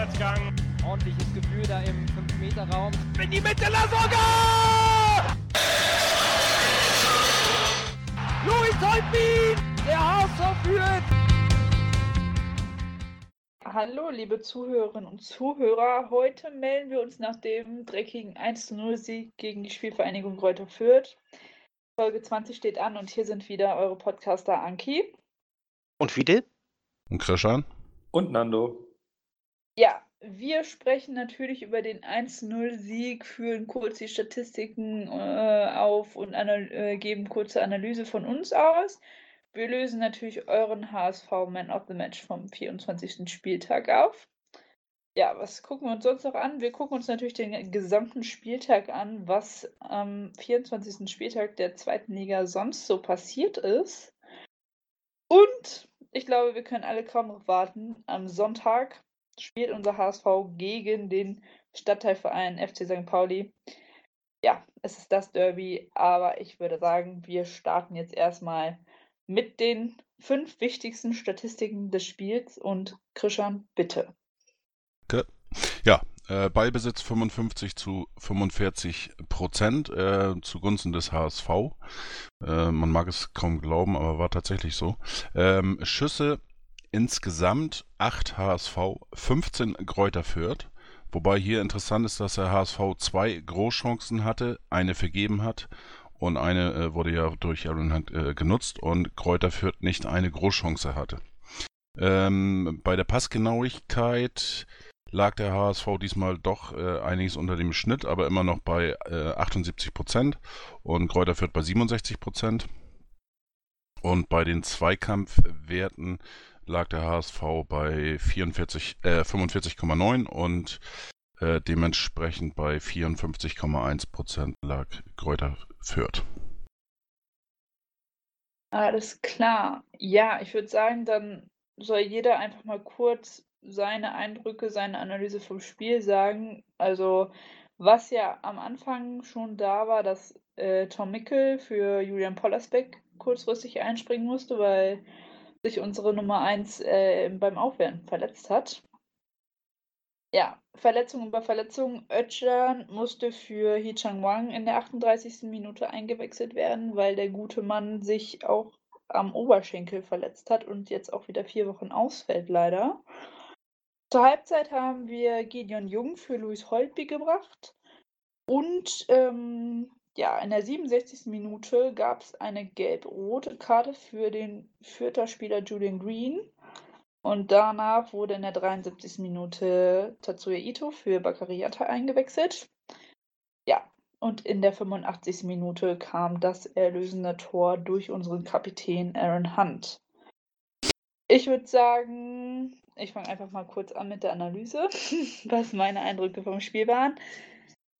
Vorwärtsgang. Ordentliches Gefühl da im 5-Meter-Raum. In die Mitte, Lasogga! Luis Holtbein! Der HSV führt! Hallo, liebe Zuhörerinnen und Zuhörer. Heute melden wir uns nach dem dreckigen 1-0-Sieg gegen die Spielvereinigung Reuter Fürth. Folge 20 steht an und hier sind wieder eure Podcaster Anki. Und Fidel? Und Krishan? Und Nando. Ja, wir sprechen natürlich über den 1-0-Sieg, führen kurz die Statistiken äh, auf und äh, geben kurze Analyse von uns aus. Wir lösen natürlich euren HSV Man of the Match vom 24. Spieltag auf. Ja, was gucken wir uns sonst noch an? Wir gucken uns natürlich den gesamten Spieltag an, was am 24. Spieltag der zweiten Liga sonst so passiert ist. Und ich glaube, wir können alle kaum noch warten. Am Sonntag spielt unser HSV gegen den Stadtteilverein FC St. Pauli. Ja, es ist das Derby, aber ich würde sagen, wir starten jetzt erstmal mit den fünf wichtigsten Statistiken des Spiels und Krishan, bitte. Okay. Ja, äh, Ballbesitz 55 zu 45 Prozent äh, zugunsten des HSV. Äh, man mag es kaum glauben, aber war tatsächlich so. Ähm, Schüsse insgesamt 8 HSV, 15 Kräuter Fürth. Wobei hier interessant ist, dass der HSV zwei Großchancen hatte, eine vergeben hat und eine äh, wurde ja durch Aaron Hunt äh, genutzt und Kräuter Fürth nicht eine Großchance hatte. Ähm, bei der Passgenauigkeit lag der HSV diesmal doch äh, einiges unter dem Schnitt, aber immer noch bei äh, 78 Prozent und Kräuter Fürth bei 67 Prozent. Und bei den Zweikampfwerten lag der HSV bei 44, äh, 45,9 und äh, dementsprechend bei 54,1 Prozent lag Kräuter Fürth. Alles klar. Ja, ich würde sagen, dann soll jeder einfach mal kurz seine Eindrücke, seine Analyse vom Spiel sagen. Also, was ja am Anfang schon da war, dass äh, Tom Mickel für Julian Pollersbeck kurzfristig einspringen musste, weil sich unsere Nummer 1 äh, beim Aufwärmen verletzt hat. Ja, Verletzung über Verletzung. Özcan musste für Hee Chang Wang in der 38. Minute eingewechselt werden, weil der gute Mann sich auch am Oberschenkel verletzt hat und jetzt auch wieder vier Wochen ausfällt, leider. Zur Halbzeit haben wir Gideon Jung für Luis Holtby gebracht. Und ähm, ja, in der 67. Minute gab es eine gelb-rote Karte für den Fürther Spieler Julian Green. Und danach wurde in der 73. Minute Tatsuya Ito für Bakariata eingewechselt. Ja, und in der 85. Minute kam das erlösende Tor durch unseren Kapitän Aaron Hunt. Ich würde sagen, ich fange einfach mal kurz an mit der Analyse, was meine Eindrücke vom Spiel waren.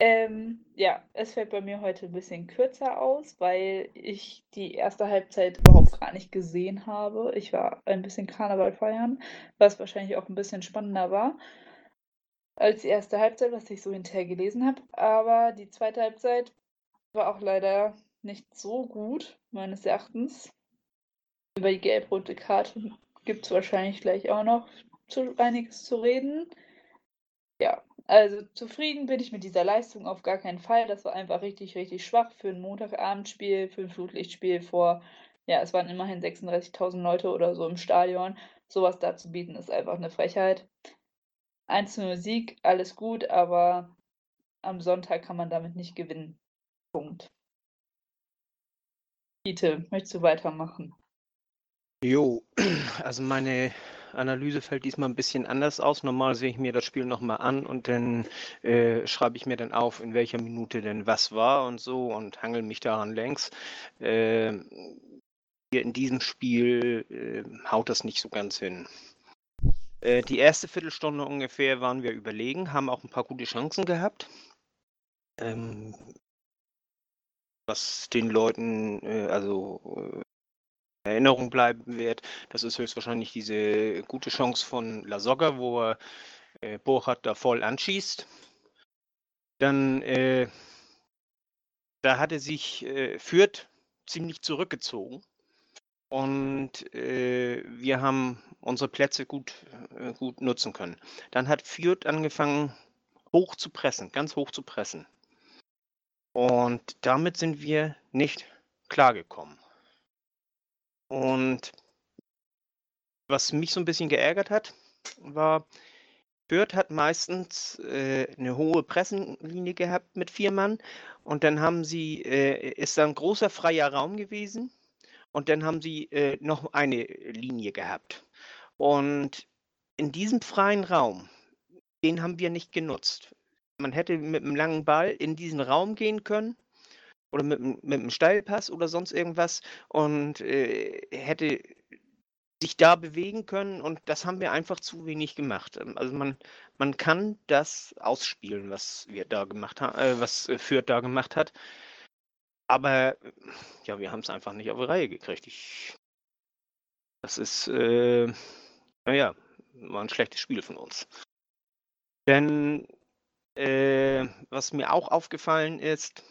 Ähm, ja, es fällt bei mir heute ein bisschen kürzer aus, weil ich die erste Halbzeit überhaupt gar nicht gesehen habe. Ich war ein bisschen Karneval feiern, was wahrscheinlich auch ein bisschen spannender war als die erste Halbzeit, was ich so hinterher gelesen habe. Aber die zweite Halbzeit war auch leider nicht so gut, meines Erachtens. Über die gelb-rote Karte gibt es wahrscheinlich gleich auch noch zu, einiges zu reden. Ja, also zufrieden bin ich mit dieser Leistung auf gar keinen Fall. Das war einfach richtig, richtig schwach für ein Montagabendspiel, für ein Flutlichtspiel vor, ja, es waren immerhin 36.000 Leute oder so im Stadion. Sowas da zu bieten, ist einfach eine Frechheit. 1-0 Sieg, alles gut, aber am Sonntag kann man damit nicht gewinnen. Punkt. Bitte, möchtest du weitermachen? Jo, also meine Analyse fällt diesmal ein bisschen anders aus. Normal sehe ich mir das Spiel nochmal an und dann äh, schreibe ich mir dann auf, in welcher Minute denn was war und so und hangel mich daran längs. Äh, hier in diesem Spiel äh, haut das nicht so ganz hin. Äh, die erste Viertelstunde ungefähr waren wir überlegen, haben auch ein paar gute Chancen gehabt. Ähm, was den Leuten, äh, also äh, Erinnerung bleiben wird. Das ist höchstwahrscheinlich diese gute Chance von Lasogga, wo er äh, Burkhardt da voll anschießt. Dann, äh, da hatte sich äh, Fürth ziemlich zurückgezogen. und äh, wir haben unsere Plätze gut, äh, gut nutzen können. Dann hat Fürth angefangen, hoch zu pressen, ganz hoch zu pressen. Und damit sind wir nicht klargekommen. Und was mich so ein bisschen geärgert hat, war, Fürth hat meistens äh, eine hohe Pressenlinie gehabt mit vier Mann und dann haben sie, äh, ist da ein großer freier Raum gewesen und dann haben sie äh, noch eine Linie gehabt. Und in diesem freien Raum, den haben wir nicht genutzt. Man hätte mit einem langen Ball in diesen Raum gehen können oder mit, mit einem Steilpass oder sonst irgendwas und äh, hätte sich da bewegen können und das haben wir einfach zu wenig gemacht. Ähm, also man, man kann das ausspielen, was wir da gemacht haben, äh, was äh, Fürth da gemacht hat. Aber ja, wir haben es einfach nicht auf die Reihe gekriegt. Ich, das ist, äh, naja, war ein schlechtes Spiel von uns. Denn äh, was mir auch aufgefallen ist,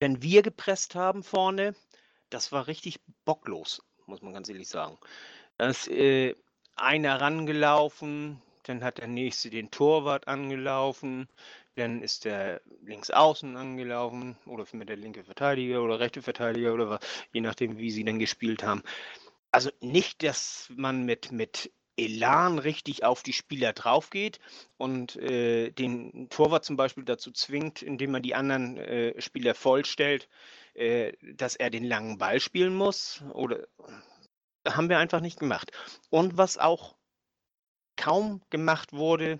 wenn wir gepresst haben vorne, das war richtig bocklos muss man ganz ehrlich sagen. Da ist äh, einer rangelaufen, dann hat der nächste den Torwart angelaufen, dann ist der links außen angelaufen oder mit der linke Verteidiger oder rechte Verteidiger oder was, je nachdem, wie sie dann gespielt haben. Also nicht, dass man mit, mit Elan richtig auf die Spieler drauf geht und äh, den Torwart zum Beispiel dazu zwingt, indem man die anderen äh, Spieler vollstellt, äh, dass er den langen Ball spielen muss. Oder haben wir einfach nicht gemacht. Und was auch kaum gemacht wurde,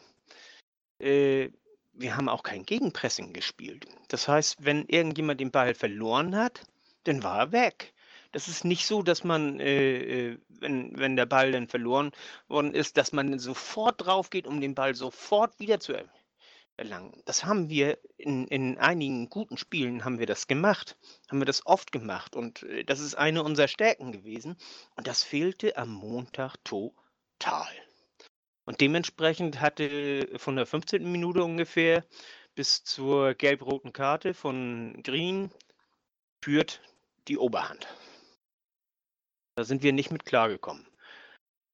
äh, wir haben auch kein Gegenpressing gespielt. Das heißt, wenn irgendjemand den Ball verloren hat, dann war er weg. Das ist nicht so, dass man, äh, äh wenn, wenn der Ball dann verloren worden ist, dass man sofort drauf geht, um den Ball sofort wieder zu erlangen. Das haben wir in, in einigen guten Spielen haben wir das gemacht, haben wir das oft gemacht und äh, das ist eine unserer Stärken gewesen und das fehlte am Montag total. Und dementsprechend hatte von der 15. Minute ungefähr bis zur gelb-roten Karte von Green führt die Oberhand. Da sind wir nicht mit klargekommen.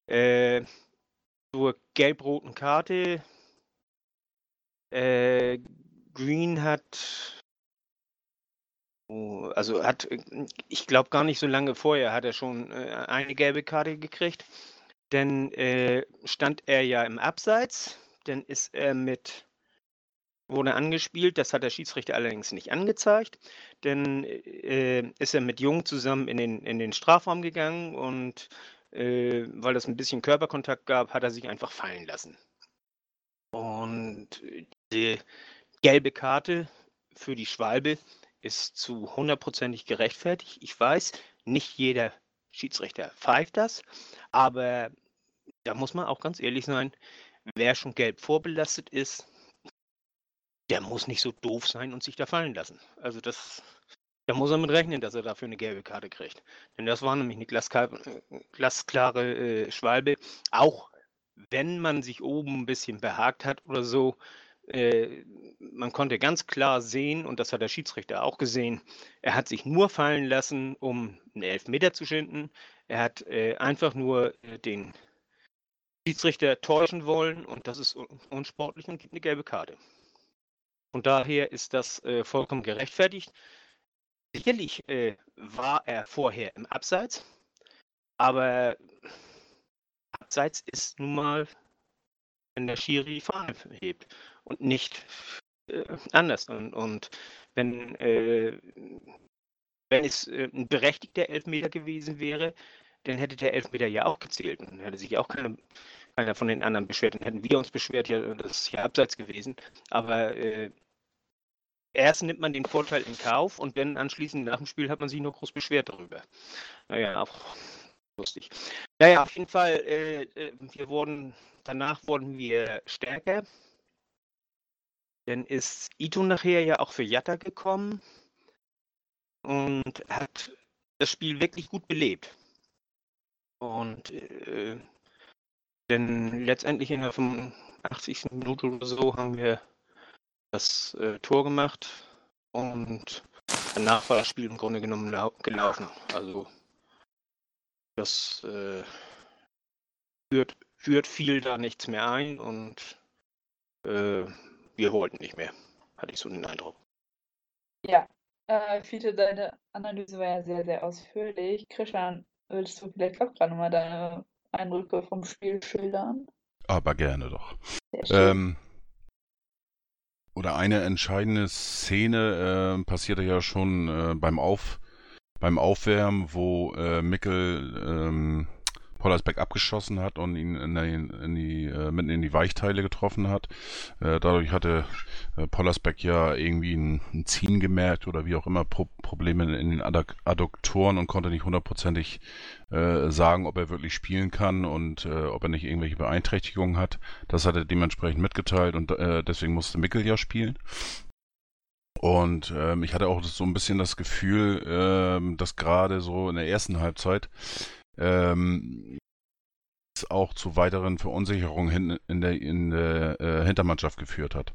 Äh, zur gelb-roten Karte äh, Green hat, oh, also hat, ich glaube gar nicht so lange vorher hat er schon äh, eine gelbe Karte gekriegt. Denn äh, stand er ja im Abseits, dann ist er mit, wurde angespielt, das hat der Schiedsrichter allerdings nicht angezeigt. Dann äh, ist er mit Jung zusammen in den, in den Strafraum gegangen und äh, weil es ein bisschen Körperkontakt gab, hat er sich einfach fallen lassen. Und die gelbe Karte für die Schwalbe ist zu hundertprozentig gerechtfertigt. Ich weiß, nicht jeder Schiedsrichter pfeift das, aber da muss man auch ganz ehrlich sein, wer schon gelb vorbelastet ist, der muss nicht so doof sein und sich da fallen lassen. Also das, da muss er mit rechnen, dass er dafür eine gelbe Karte kriegt. Denn das war nämlich eine glasklare, äh, Schwalbe. Auch wenn man sich oben ein bisschen behagt hat oder so, äh, man konnte ganz klar sehen, und das hat der Schiedsrichter auch gesehen, er hat sich nur fallen lassen, um einen Elfmeter zu schinden. Er hat äh, einfach nur äh, den Schiedsrichter täuschen wollen und das ist unsportlich und gibt eine gelbe Karte. Von daher ist das äh, vollkommen gerechtfertigt. Sicherlich äh, war er vorher im Abseits, aber Abseits ist nun mal, wenn der Schiri die Fahne hebt und nicht äh, anders. Und, und wenn, äh, wenn es äh, ein berechtigter Elfmeter gewesen wäre, dann hätte der Elfmeter ja auch gezählt. Und hätte sich auch keine, keiner von den anderen beschwert. Dann hätten wir uns beschwert, ja, das ist ja abseits gewesen. Aber äh, erst nimmt man den Vorteil in Kauf und dann anschließend nach dem Spiel hat man sich nur groß beschwert darüber. Naja, auch lustig. Naja, auf jeden Fall, äh, äh, wir wurden, danach wurden wir stärker. Dann ist Ito nachher ja auch für Jatta gekommen und hat das Spiel wirklich gut belebt. Und äh, denn letztendlich in der 85. Minute oder so haben wir das äh, Tor gemacht und danach war das Spiel im Grunde genommen gelaufen. Also das äh, führt, führt viel da nichts mehr ein und äh, wir wollten nicht mehr, hatte ich so den Eindruck. Ja, äh, Fiete, deine Analyse war ja sehr, sehr ausführlich. Christian, willst du vielleicht auch gerade mal deine Eindrücke vom Spiel schildern? Aber gerne doch. Ähm, oder eine entscheidende Szene äh, passierte ja schon äh, beim Auf beim Aufwärmen, wo äh, Mickel ähm, Pollersbeck abgeschossen hat und ihn in die, in die äh, mitten in die Weichteile getroffen hat. Äh, dadurch hatte äh, Pollersbeck ja irgendwie ein, ein, Ziehen gemerkt oder wie auch immer Pro Probleme in den Adduk Adduktoren und konnte nicht hundertprozentig äh, sagen, ob er wirklich spielen kann und äh, ob er nicht irgendwelche Beeinträchtigungen hat. Das hat er dementsprechend mitgeteilt und äh, deswegen musste Mickel ja spielen. Und ähm, ich hatte auch so ein bisschen das Gefühl, ähm, dass gerade so in der ersten Halbzeit ähm, auch zu weiteren Verunsicherungen hin, in der, in der äh, Hintermannschaft geführt hat.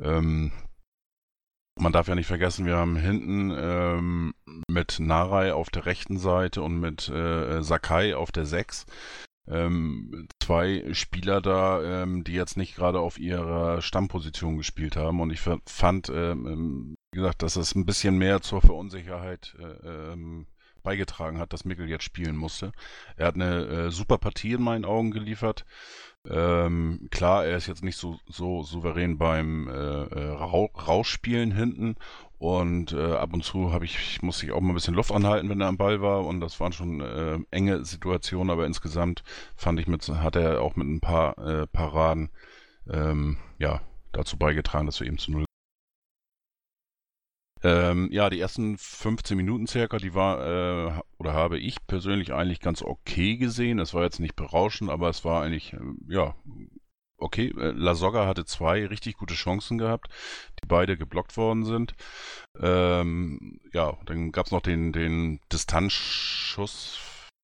Ähm, man darf ja nicht vergessen, wir haben hinten ähm, mit Narai auf der rechten Seite und mit äh, Sakai auf der 6 ähm, zwei Spieler da, ähm, die jetzt nicht gerade auf ihrer Stammposition gespielt haben. Und ich fand, ähm, ähm, wie gesagt, dass es ein bisschen mehr zur Verunsicherheit äh, ähm, beigetragen hat, dass Mickel jetzt spielen musste. Er hat eine äh, super Partie in meinen Augen geliefert. Ähm, klar, er ist jetzt nicht so, so souverän beim äh, äh Rausspielen hinten und äh, ab und zu habe ich, musste ich auch mal ein bisschen Luft anhalten, wenn er am Ball war. Und das waren schon äh, enge Situationen, aber insgesamt fand ich mit, hat er auch mit ein paar äh, Paraden ähm, ja, dazu beigetragen, dass wir eben zu null. Ähm, ja, die ersten 15 Minuten circa, die war, äh, oder habe ich persönlich eigentlich ganz okay gesehen. Es war jetzt nicht berauschend, aber es war eigentlich, äh, ja, okay, äh, La Soga hatte zwei richtig gute Chancen gehabt, die beide geblockt worden sind. Ähm, ja, dann gab es noch den, den Distanzschuss,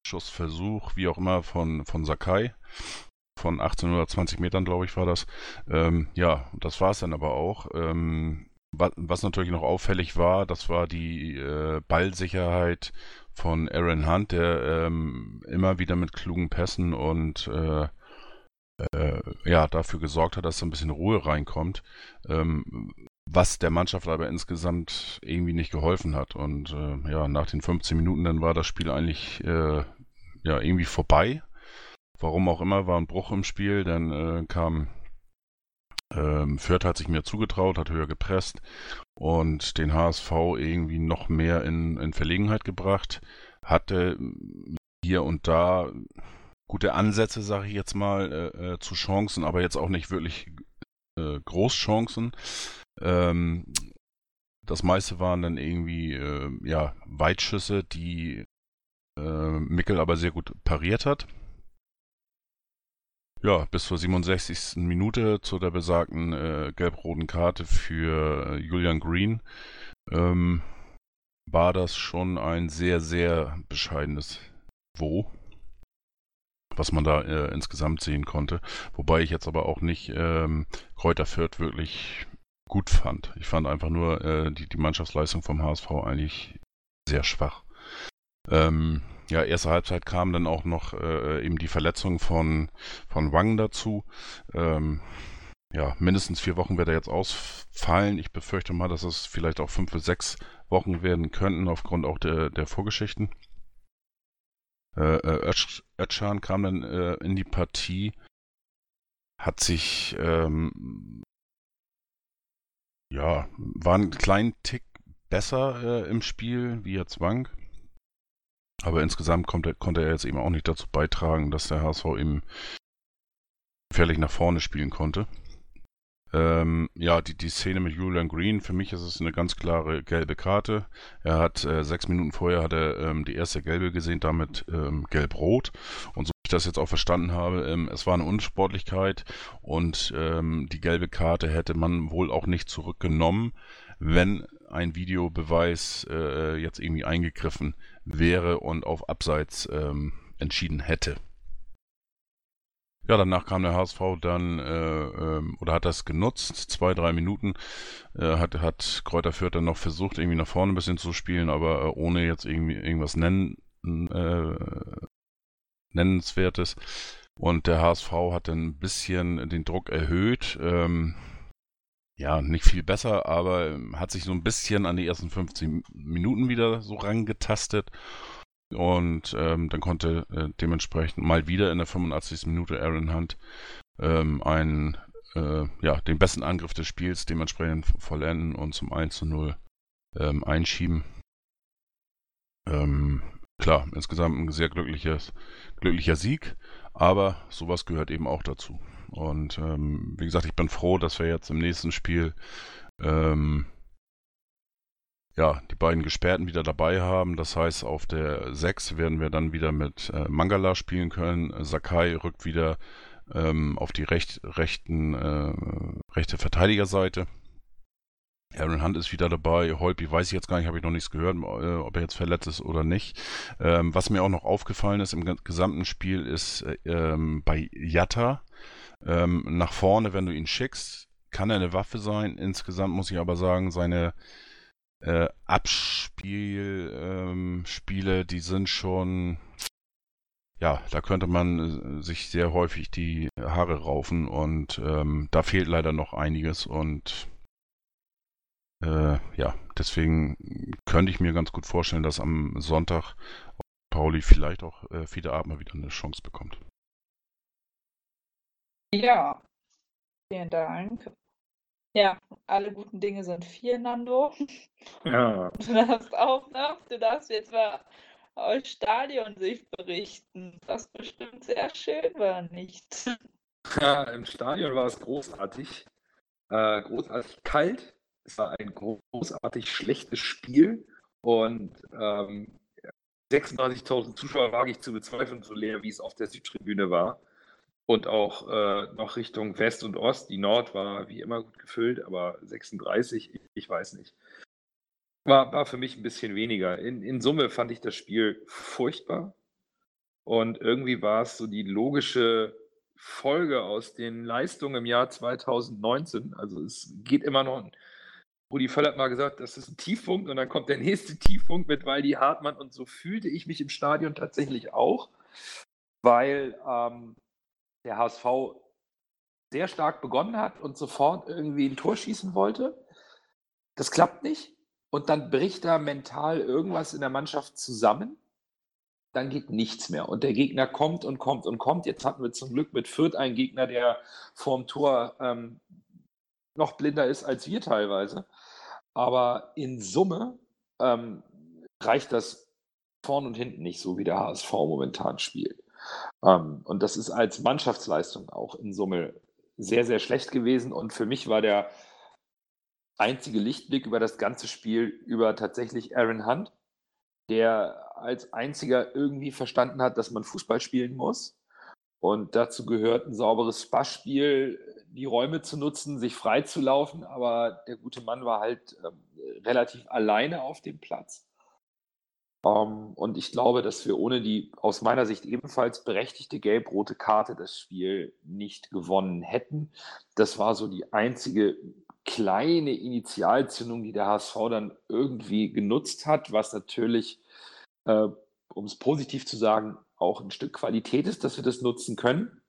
Schussversuch, wie auch immer, von, von Sakai. Von 18 oder 20 Metern, glaube ich, war das. Ähm, ja, das war es dann aber auch. Ähm, was, natürlich noch auffällig war, das war die äh, Ballsicherheit von Aaron Hunt, der ähm, immer wieder mit klugen Pässen und äh, äh, ja, dafür gesorgt hat, dass so ein bisschen Ruhe reinkommt, ähm, was der Mannschaft aber insgesamt irgendwie nicht geholfen hat. Und äh, ja, nach den 15 Minuten dann war das Spiel eigentlich äh, ja irgendwie vorbei. Warum auch immer, war ein Bruch im Spiel, dann äh, kam ähm, Fürth hat sich mehr zugetraut, hat höher gepresst und den HSV irgendwie noch mehr in, in Verlegenheit gebracht, hatte hier und da gute Ansätze, sage ich jetzt mal, äh, äh, zu Chancen, aber jetzt auch nicht wirklich äh, Großchancen. Ähm, das meiste waren dann irgendwie äh, ja, Weitschüsse, die äh, Mickel aber sehr gut pariert hat. Ja, bis zur 67. Minute zu der besagten äh, gelb-roten Karte für Julian Green ähm, war das schon ein sehr, sehr bescheidenes Wo was man da äh, insgesamt sehen konnte. Wobei ich jetzt aber auch nicht ähm, Kräuter Fürth wirklich gut fand. Ich fand einfach nur äh, die, die Mannschaftsleistung vom HSV eigentlich sehr schwach. Ähm, ja, erste Halbzeit kam dann auch noch äh, eben die Verletzung von, von Wang dazu. Ähm, ja, mindestens vier Wochen wird er jetzt ausfallen. Ich befürchte mal, dass es vielleicht auch fünf bis sechs Wochen werden könnten, aufgrund auch der, der Vorgeschichten. Äh, äh Özcan kam dann äh, in die Partie, hat sich, ähm, ja, war einen kleinen Tick besser äh, im Spiel wie jetzt Wank. Aber insgesamt konnte, konnte er jetzt eben auch nicht dazu beitragen, dass der HSV eben gefährlich nach vorne spielen konnte. Ähm, ja, die, die Szene mit Julian Green, für mich ist es eine ganz klare gelbe Karte. Er hat äh, sechs Minuten vorher hat er ähm, die erste gelbe gesehen, damit ähm, gelb-rot. Und so wie ich das jetzt auch verstanden habe, ähm, es war eine Unsportlichkeit und ähm, die gelbe Karte hätte man wohl auch nicht zurückgenommen, wenn ein Videobeweis äh, jetzt irgendwie eingegriffen wäre und auf Abseits ähm, entschieden hätte. Ja, danach kam der HSV dann äh, ähm, oder hat das genutzt, zwei, drei Minuten. Äh, hat, hat Kräuter Fürth dann noch versucht, irgendwie nach vorne ein bisschen zu spielen, aber äh, ohne jetzt irgendwie irgendwas nennen, äh, Nennenswertes. Und der HSV hat dann ein bisschen den Druck erhöht. Ähm, ja, nicht viel besser, aber ähm, hat sich so ein bisschen an die ersten 15 Minuten wieder so rangetastet. Und ähm, dann konnte äh, dementsprechend mal wieder in der 85. Minute Aaron Hunt ähm, einen, äh, ja, den besten Angriff des Spiels dementsprechend vollenden und zum 1 zu 0 ähm, einschieben. Ähm, klar, insgesamt ein sehr glückliches, glücklicher Sieg, aber sowas gehört eben auch dazu. Und ähm, wie gesagt, ich bin froh, dass wir jetzt im nächsten Spiel ähm, ja, die beiden Gesperrten wieder dabei haben. Das heißt, auf der 6 werden wir dann wieder mit äh, Mangala spielen können. Sakai rückt wieder ähm, auf die recht, rechten, äh, rechte Verteidigerseite. Aaron Hunt ist wieder dabei. Holby weiß ich jetzt gar nicht, habe ich noch nichts gehört, äh, ob er jetzt verletzt ist oder nicht. Ähm, was mir auch noch aufgefallen ist im gesamten Spiel ist äh, ähm, bei Yatta ähm, nach vorne, wenn du ihn schickst, kann er eine Waffe sein. Insgesamt muss ich aber sagen, seine äh, Abspielspiele, ähm, die sind schon, ja, da könnte man äh, sich sehr häufig die Haare raufen und ähm, da fehlt leider noch einiges und äh, ja, deswegen könnte ich mir ganz gut vorstellen, dass am Sonntag Pauli vielleicht auch äh, Fiete Abmer wieder eine Chance bekommt. Ja, vielen Dank. Ja, alle guten Dinge sind vier, Nando. Ja. Du darfst auch noch, du darfst jetzt mal aus Stadionsicht berichten, was bestimmt sehr schön war, nicht? Ja, im Stadion war es großartig. Äh, großartig kalt. Es war ein großartig schlechtes Spiel und ähm, 36.000 Zuschauer wage ich zu bezweifeln, so leer wie es auf der Südtribüne war und auch äh, noch Richtung West und Ost. Die Nord war wie immer gut gefüllt, aber 36, ich weiß nicht. War, war für mich ein bisschen weniger. In, in Summe fand ich das Spiel furchtbar. Und irgendwie war es so die logische Folge aus den Leistungen im Jahr 2019. Also es geht immer noch. Rudi Völl hat mal gesagt, das ist ein Tiefpunkt und dann kommt der nächste Tiefpunkt mit Waldi Hartmann und so fühlte ich mich im Stadion tatsächlich auch, weil ähm, der HSV sehr stark begonnen hat und sofort irgendwie ein Tor schießen wollte. Das klappt nicht. Und dann bricht da mental irgendwas in der Mannschaft zusammen. Dann geht nichts mehr. Und der Gegner kommt und kommt und kommt. Jetzt hatten wir zum Glück mit Fürth einen Gegner, der vorm Tor ähm, noch blinder ist als wir teilweise. Aber in Summe ähm, reicht das vorn und hinten nicht so, wie der HSV momentan spielt. Ähm, und das ist als Mannschaftsleistung auch in Summe sehr, sehr schlecht gewesen. Und für mich war der einzige Lichtblick über das ganze Spiel über tatsächlich Aaron Hunt, der als einziger irgendwie verstanden hat, dass man Fußball spielen muss. Und dazu gehört ein sauberes Passspiel, die Räume zu nutzen, sich frei zu laufen. Aber der gute Mann war halt ähm, relativ alleine auf dem Platz. Ähm, und ich glaube, dass wir ohne die aus meiner Sicht ebenfalls berechtigte gelb-rote Karte das Spiel nicht gewonnen hätten. Das war so die einzige kleine Initialzündung, die der HSV dann irgendwie genutzt hat, was natürlich, äh, um es positiv zu sagen, auch ein Stück Qualität ist, dass wir das nutzen können.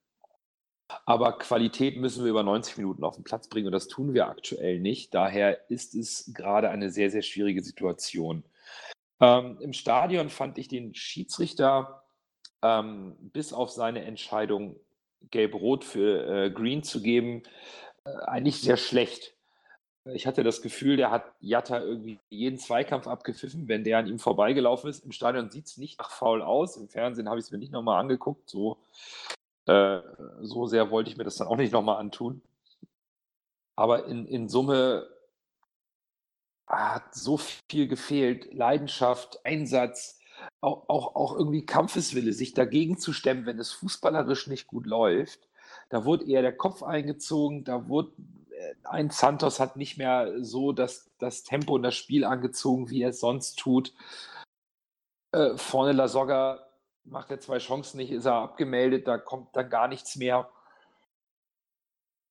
Aber Qualität müssen wir über 90 Minuten auf den Platz bringen und das tun wir aktuell nicht. Daher ist es gerade eine sehr, sehr schwierige Situation. Ähm, Im Stadion fand ich den Schiedsrichter ähm, bis auf seine Entscheidung, gelb-rot für äh, Green zu geben, äh, eigentlich sehr schlecht. Ich hatte das Gefühl, der hat Jatta irgendwie jeden Zweikampf abgepfiffen, wenn der an ihm vorbeigelaufen ist. Im Stadion sieht es nicht nach faul aus. Im Fernsehen habe ich es mir nicht nochmal angeguckt. So, äh, so sehr wollte ich mir das dann auch nicht nochmal antun. Aber in, in Summe hat so viel gefehlt. Leidenschaft, Einsatz, auch, auch, auch irgendwie Kampfeswille, sich dagegen zu stemmen, wenn es fußballerisch nicht gut läuft. Da wurde eher der Kopf eingezogen, da wurde äh, ein Santos hat nicht mehr so das, das Tempo und das Spiel angezogen, wie er es sonst tut. Äh, vorne La Soga macht er zwei Chancen nicht, ist er abgemeldet, da kommt dann gar nichts mehr.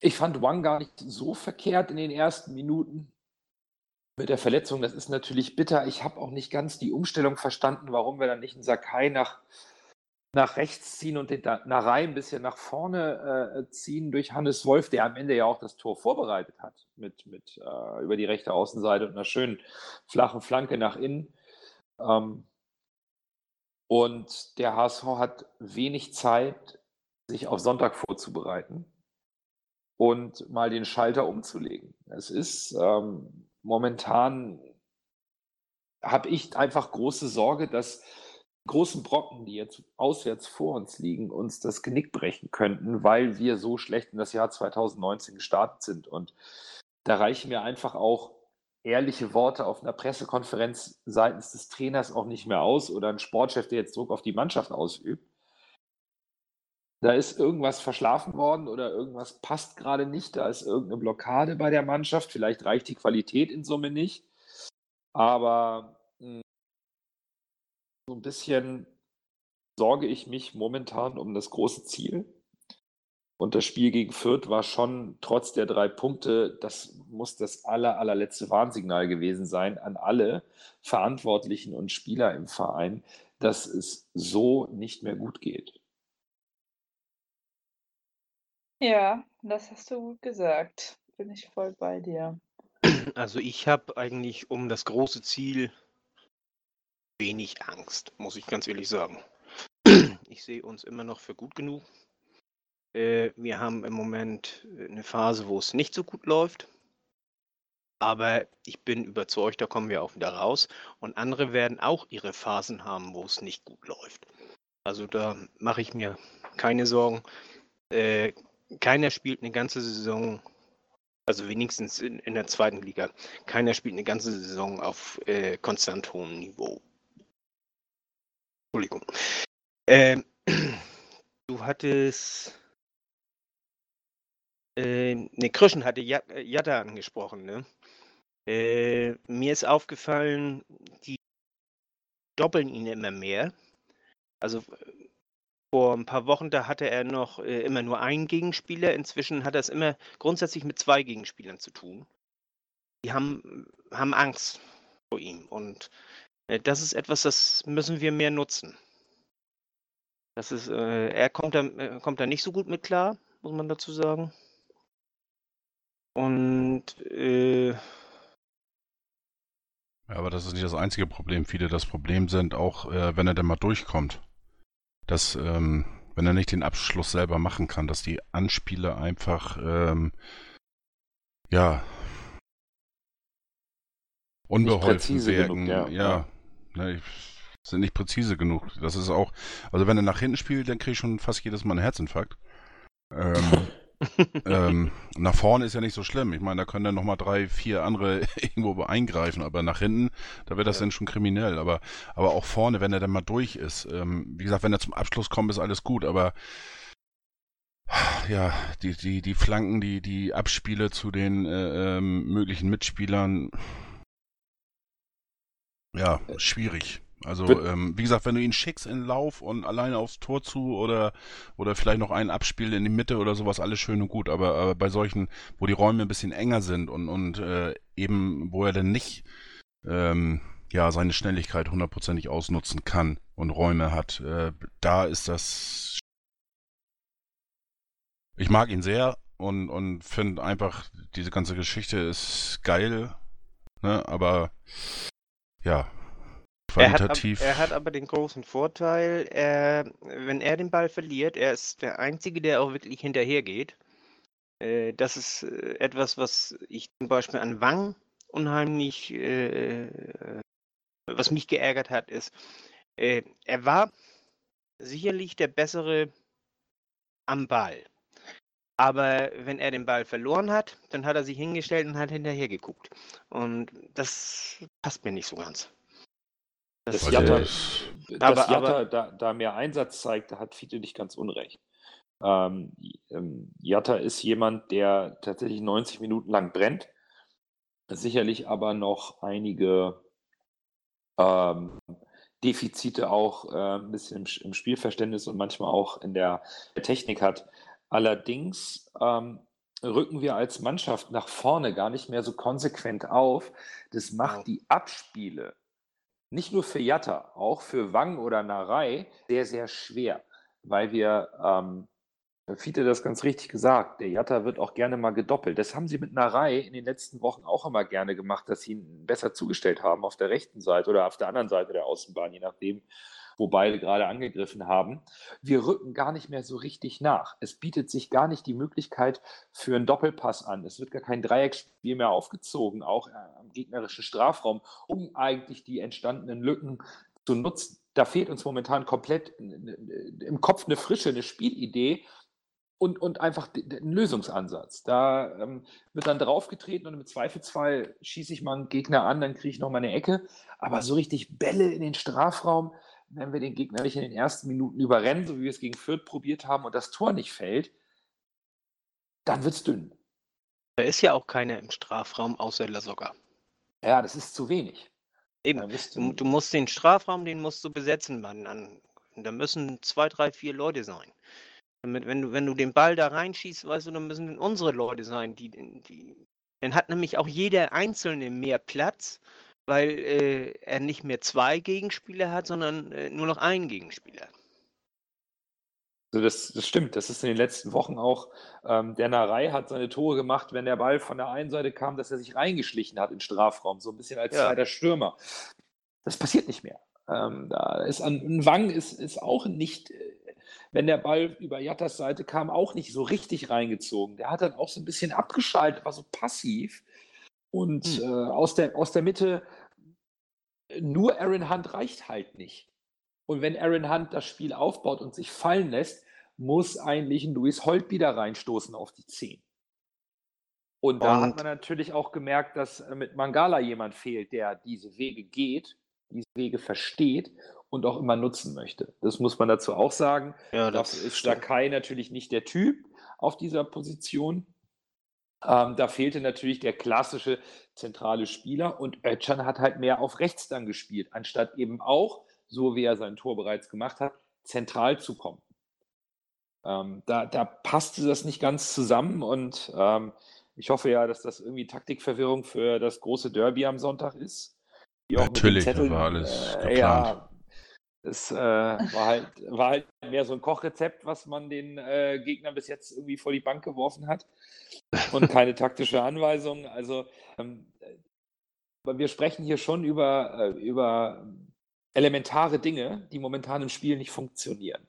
Ich fand Wang gar nicht so verkehrt in den ersten Minuten. Mit der Verletzung, das ist natürlich bitter. Ich habe auch nicht ganz die Umstellung verstanden, warum wir dann nicht einen Sakai nach nach rechts ziehen und den Narei ein bisschen nach vorne äh, ziehen durch Hannes Wolf, der am Ende ja auch das Tor vorbereitet hat, mit, mit äh, über die rechte Außenseite und einer schönen flachen Flanke nach innen. Ähm, und der HSV hat wenig Zeit, sich auf Sonntag vorzubereiten und mal den Schalter umzulegen. Es ist ähm, momentan, habe ich einfach große Sorge, dass großen Brocken, die jetzt auswärts vor uns liegen, uns das Genick brechen könnten, weil wir so schlecht in das Jahr 2019 gestartet sind. Und da reichen mir einfach auch ehrliche Worte auf einer Pressekonferenz seitens des Trainers auch nicht mehr aus oder ein Sportchef, der jetzt Druck auf die Mannschaft ausübt. Da ist irgendwas verschlafen worden oder irgendwas passt gerade nicht. Da ist irgendeine Blockade bei der Mannschaft. Vielleicht reicht die Qualität in Summe nicht. Aber hm, so ein bisschen sorge ich mich momentan um das große Ziel. Und das Spiel gegen Fürth war schon trotz der drei Punkte, das muss das aller, allerletzte Warnsignal gewesen sein an alle Verantwortlichen und Spieler im Verein, dass es so nicht mehr gut geht. Ja, das hast du gut gesagt. Bin ich voll bei dir. Also ich habe eigentlich um das große Ziel wenig Angst, muss ich ganz ehrlich sagen. Ich sehe uns immer noch für gut genug. Äh, wir haben im Moment eine Phase, wo es nicht so gut läuft. Aber ich bin überzeugt, da kommen wir auch wieder raus. Und andere werden auch ihre Phasen haben, wo es nicht gut läuft. Also da mache ich mir keine Sorgen. Äh, keiner spielt eine ganze Saison, also wenigstens in, in, der zweiten Liga, keiner spielt eine ganze Saison auf äh, konstant hohem Niveau. Entschuldigung. Ähm, du hattest. Äh, ne, Krischen hatte Jatta angesprochen, ne? Äh, mir ist aufgefallen, die doppeln ihn immer mehr. Also vor ein paar Wochen, da hatte er noch äh, immer nur einen Gegenspieler. Inzwischen hat er es immer grundsätzlich mit zwei Gegenspielern zu tun. Die haben, haben Angst vor ihm. Und äh, das ist etwas, das müssen wir mehr nutzen. Das ist, äh, er kommt da, äh, kommt da nicht so gut mit klar, muss man dazu sagen. Und äh, ja, aber das ist nicht das einzige Problem. Viele das Problem sind auch, äh, wenn er dann mal durchkommt, dass ähm, wenn er nicht den Abschluss selber machen kann, dass die Anspieler einfach ähm, ja unbeholfen werden. Genug, ja. ja. Ne, sind nicht präzise genug. Das ist auch, also wenn er nach hinten spielt, dann kriege ich schon fast jedes Mal einen Herzinfarkt. Ähm, ähm, nach vorne ist ja nicht so schlimm. Ich meine, da können dann nochmal drei, vier andere irgendwo eingreifen, aber nach hinten, da wird das ja. dann schon kriminell. Aber, aber auch vorne, wenn er dann mal durch ist, ähm, wie gesagt, wenn er zum Abschluss kommt, ist alles gut, aber ja, die, die, die Flanken, die, die Abspiele zu den äh, ähm, möglichen Mitspielern, ja, schwierig. Also, ähm, wie gesagt, wenn du ihn schickst in Lauf und alleine aufs Tor zu oder, oder vielleicht noch einen Abspiel in die Mitte oder sowas, alles schön und gut. Aber, aber bei solchen, wo die Räume ein bisschen enger sind und, und äh, eben, wo er dann nicht ähm, ja, seine Schnelligkeit hundertprozentig ausnutzen kann und Räume hat, äh, da ist das. Ich mag ihn sehr und, und finde einfach, diese ganze Geschichte ist geil. Ne? Aber ja, qualitativ. Er hat, er hat, aber den großen Vorteil, er, wenn er den Ball verliert, er ist der Einzige, der auch wirklich hinterhergeht. Äh, das ist äh, etwas, was ich zum Beispiel an Wang unheimlich, äh, was mich geärgert hat, ist, äh, er war sicherlich der bessere am Ball. Aber wenn er den Ball verloren hat, dann hat er sich hingestellt und hat hinterher geguckt. Und das passt mir nicht so ganz. Dass Jatta, dass aber, Jatta aber, da, da, mehr Einsatz zeigt, da hat Fiete nicht ganz unrecht. Ähm, ähm, Jatta ist jemand, der tatsächlich 90 Minuten lang brennt, sicherlich aber noch einige ähm, Defizite auch äh, ein bisschen im, im, Spielverständnis und manchmal auch in der Technik hat. Allerdings ähm, rücken wir als Mannschaft nach vorne gar nicht mehr so konsequent auf. Das macht die Abspiele nicht nur für Jatta, auch für Wang oder Narei sehr, sehr schwer, weil wir, ähm, Fiete das ganz richtig gesagt, der Jatta wird auch gerne mal gedoppelt. Das haben sie mit Narei in den letzten Wochen auch immer gerne gemacht, dass sie ihn besser zugestellt haben auf der rechten Seite oder auf der anderen Seite der Außenbahn, je nachdem, wo beide gerade angegriffen haben. Wir rücken gar nicht mehr so richtig nach. Es bietet sich gar nicht die Möglichkeit für einen Doppelpass an. Es wird gar kein Dreiecksspiel mehr aufgezogen, auch äh, am gegnerischen Strafraum, um eigentlich die entstandenen Lücken zu nutzen. Da fehlt uns momentan komplett im Kopf eine frische, eine Spielidee, und, und einfach ein Lösungsansatz. Da ähm, wird dann draufgetreten und im Zweifelsfall schieße ich mal einen Gegner an, dann kriege ich noch mal eine Ecke. Aber so richtig Bälle in den Strafraum, wenn wir den Gegner nicht in den ersten Minuten überrennen, so wie wir es gegen Fürth probiert haben und das Tor nicht fällt, dann wird es dünn. Da ist ja auch keiner im Strafraum außer Lasogga. Ja, das ist zu wenig. Eben, du, du, musst den Strafraum, den musst du besetzen, Mann. Da müssen zwei, drei, vier Leute sein. Damit, wenn du, wenn du den Ball da reinschießt, weißt du, dann müssen unsere Leute sein, die, die dann hat nämlich auch jeder Einzelne mehr Platz weil äh, er nicht mehr zwei Gegenspieler hat, sondern äh, nur noch einen Gegenspieler. Also das, das, stimmt, das ist in den letzten Wochen auch, ähm, der Narei hat seine Tore gemacht, wenn der Ball von der einen Seite kam, dass er sich reingeschlichen hat in Strafraum, so ein bisschen als ja. zweiter Stürmer. Das passiert nicht mehr. Ähm, da ist an, ein Wang ist, ist auch nicht, äh, wenn der Ball über Jattas Seite kam, auch nicht so richtig reingezogen. Der hat dann auch so ein bisschen abgeschaltet, war so passiv. Und hm. äh, aus, der, aus der Mitte nur Aaron Hunt reicht halt nicht. Und wenn Aaron Hunt das Spiel aufbaut und sich fallen lässt, muss eigentlich ein Luis Holt wieder reinstoßen auf die 10. Und da und hat man natürlich auch gemerkt, dass äh, mit Mangala jemand fehlt, der diese Wege geht, diese Wege versteht und auch immer nutzen möchte. Das muss man dazu auch sagen. Ja, Dafür ist Sakai natürlich nicht der Typ auf dieser Position. Ähm, da fehlte natürlich der klassische zentrale Spieler und Özcan hat halt mehr auf rechts dann gespielt, anstatt eben auch, so wie er sein Tor bereits gemacht hat, zentral zu kommen. Ähm, da, da passte das nicht ganz zusammen und ähm, ich hoffe ja, dass das irgendwie Taktikverwirrung für das große Derby am Sonntag ist. Natürlich, Zetteln, war alles äh, Ja, es äh, war, halt, war halt mehr so ein Kochrezept, was man den äh, Gegnern bis jetzt irgendwie vor die Bank geworfen hat und keine taktische Anweisung. Also ähm, wir sprechen hier schon über, äh, über elementare Dinge, die momentan im Spiel nicht funktionieren.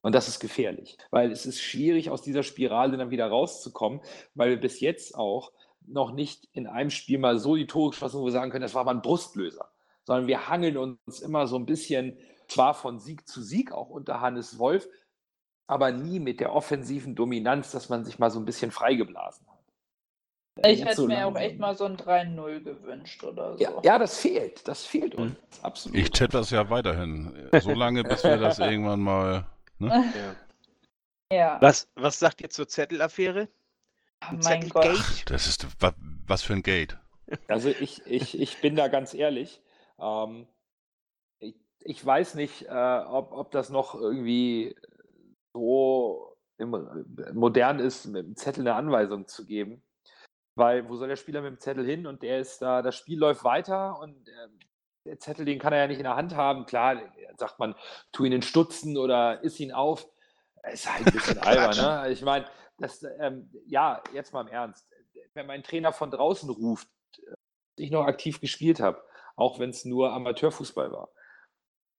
Und das ist gefährlich, weil es ist schwierig, aus dieser Spirale dann wieder rauszukommen, weil wir bis jetzt auch noch nicht in einem Spiel mal so die Tore geschossen, wo wir sagen können, das war mal ein Brustlöser, sondern wir hangeln uns immer so ein bisschen zwar von Sieg zu Sieg auch unter Hannes Wolf, aber nie mit der offensiven Dominanz, dass man sich mal so ein bisschen freigeblasen hat. Ich hätte so mir auch echt mal so ein 3-0 gewünscht oder so. Ja, ja, das fehlt. Das fehlt uns. Mhm. Absolut. Ich tippe das ja weiterhin. So lange, bis wir das irgendwann mal. Ne? Ja. ja. Was, was sagt ihr zur Zettelaffäre? Oh mein Gott. Das ist was für ein Gate. Also ich, ich, ich bin da ganz ehrlich. Ähm, ich weiß nicht, äh, ob, ob das noch irgendwie so im, äh, modern ist, mit dem Zettel eine Anweisung zu geben. Weil wo soll der Spieler mit dem Zettel hin und der ist da, das Spiel läuft weiter und äh, der Zettel, den kann er ja nicht in der Hand haben. Klar, sagt man, tu ihn in Stutzen oder iss ihn auf. Ist halt ein bisschen albern, ne? Ich meine, das, ähm, ja, jetzt mal im Ernst. Wenn mein Trainer von draußen ruft, äh, ich noch aktiv gespielt habe, auch wenn es nur Amateurfußball war,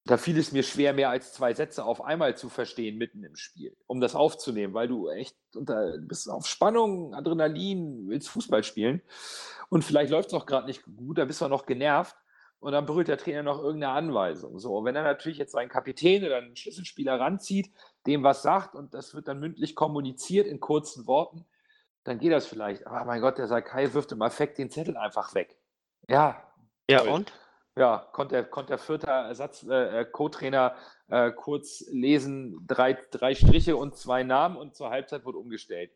da fiel es mir schwer, mehr als zwei Sätze auf einmal zu verstehen mitten im Spiel, um das aufzunehmen, weil du echt unter, bist auf Spannung, Adrenalin, willst Fußball spielen und vielleicht läuft es auch gerade nicht gut, da bist du noch genervt und dann berührt der Trainer noch irgendeine Anweisung. So, wenn er natürlich jetzt seinen Kapitän oder einen Schlüsselspieler ranzieht, dem was sagt und das wird dann mündlich kommuniziert in kurzen Worten, dann geht das vielleicht. Aber mein Gott, der Sakai wirft im Affekt den Zettel einfach weg. Ja. Ja, toll. und? Ja, konnte, konnte der vierte Ersatz, äh, äh, Co-Trainer äh, kurz lesen, drei, drei Striche und zwei Namen und zur Halbzeit wurde umgestellt.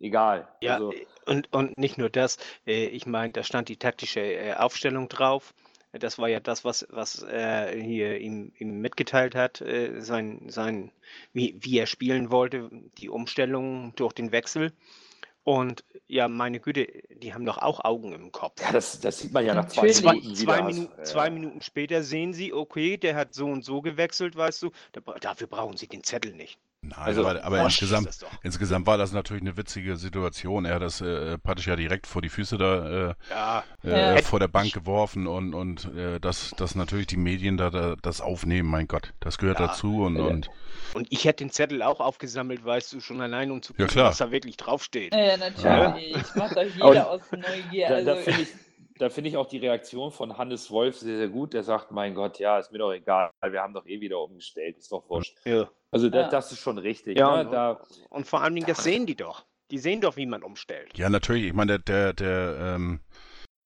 Egal. Ja, also. Und, und nicht nur das, äh, ich meine, da stand die taktische äh, Aufstellung drauf. Das war ja das, was, was er hier ihm, ihm mitgeteilt hat, sein, sein, wie, wie er spielen wollte, die Umstellung durch den Wechsel. Und ja, meine Güte, die haben doch auch Augen im Kopf. Ja, das, das sieht man ja nach zwei. Zwei, Minuten zwei. Minuten, Ja. zwei Minuten später sehen sie, okay, der hat so und so gewechselt, weißt du. Da, dafür brauchen sie den Zettel nicht. Nein, Also, aber, aber ist insgesamt, das insgesamt war das natürlich eine witzige Situation. Er hat das äh, praktisch ja direkt vor die Füße da äh, Ja, äh, Ja. vor der Bank geworfen und, und äh, dass, dass natürlich die Medien da, da das aufnehmen, mein Gott, das gehört Ja. dazu und, Ja. und und ich hätte den Zettel auch aufgesammelt, weißt du, schon allein, um zu Ja, gucken, klar. was da wirklich draufsteht. Ja, natürlich. Macht doch Aber jeder aus Neugier. Da, Also, da finde ich, da finde ich auch die Reaktion von Hannes Wolf sehr, sehr gut. Der sagt, mein Gott, ja, ist mir doch egal, wir haben doch eh wieder umgestellt, ist doch wurscht. Ja. Also da, Ja. das ist schon richtig. Ja, ne? und- da, Und vor allen Dingen, das sehen die doch. Die sehen doch, wie man umstellt. ja, natürlich, ich meine, der, der, der ähm,